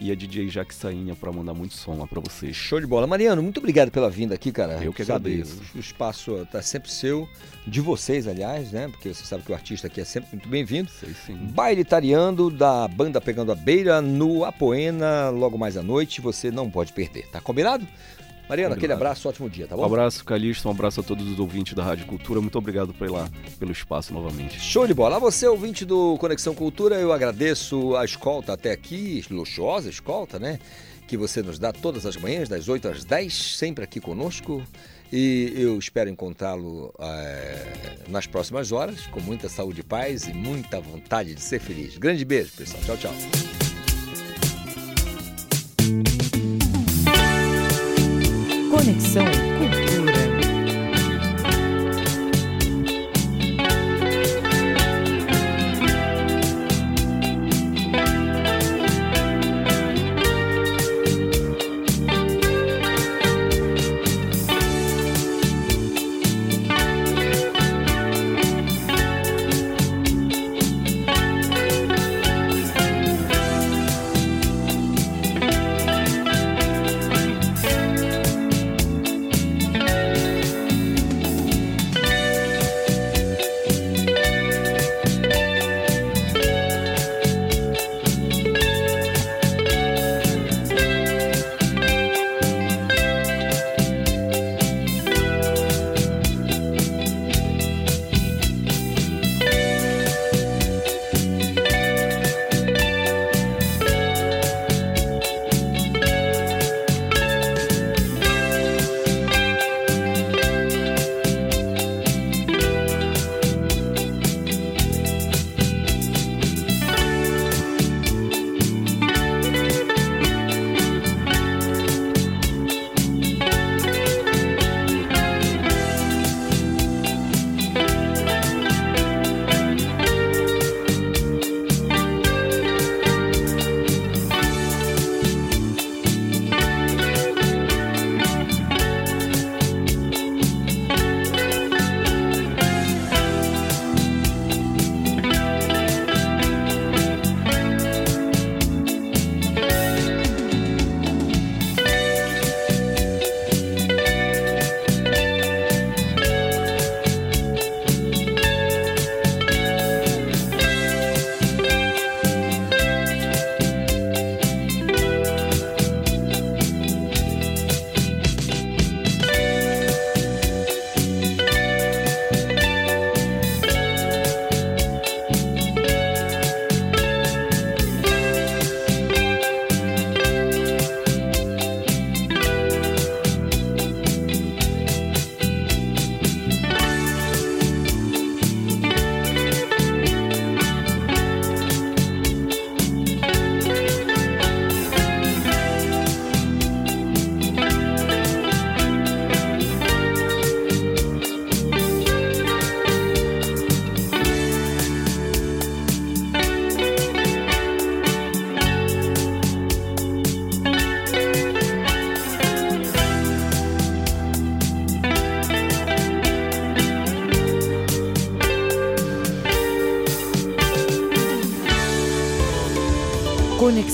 e a DJ Jaque Sainha para mandar muito som lá para vocês. Show de bola. Mariano, muito obrigado pela vinda aqui, cara. Eu que Sabe, agradeço. O espaço tá sempre seu, de vocês, aliás, né? Porque você sabe que o artista aqui é sempre muito bem-vindo. Sei sim. Baile Tareando da banda Pegando a Beira no Apoena, logo mais à noite. Você não pode perder, tá combinado? Mariano, aquele abraço, ótimo dia, tá bom? Um abraço, Calixto, um abraço a todos os ouvintes da Rádio Cultura. Muito obrigado pela, pelo espaço novamente. Show de bola. A você, ouvinte do Conexão Cultura, eu agradeço a escolta até aqui, luxuosa escolta, né? Que você nos dá todas as manhãs, das 8 às 10, sempre aqui conosco. E eu espero encontrá-lo eh, nas próximas horas, com muita saúde e paz e muita vontade de ser feliz. Grande beijo, pessoal. Tchau, tchau. Conexão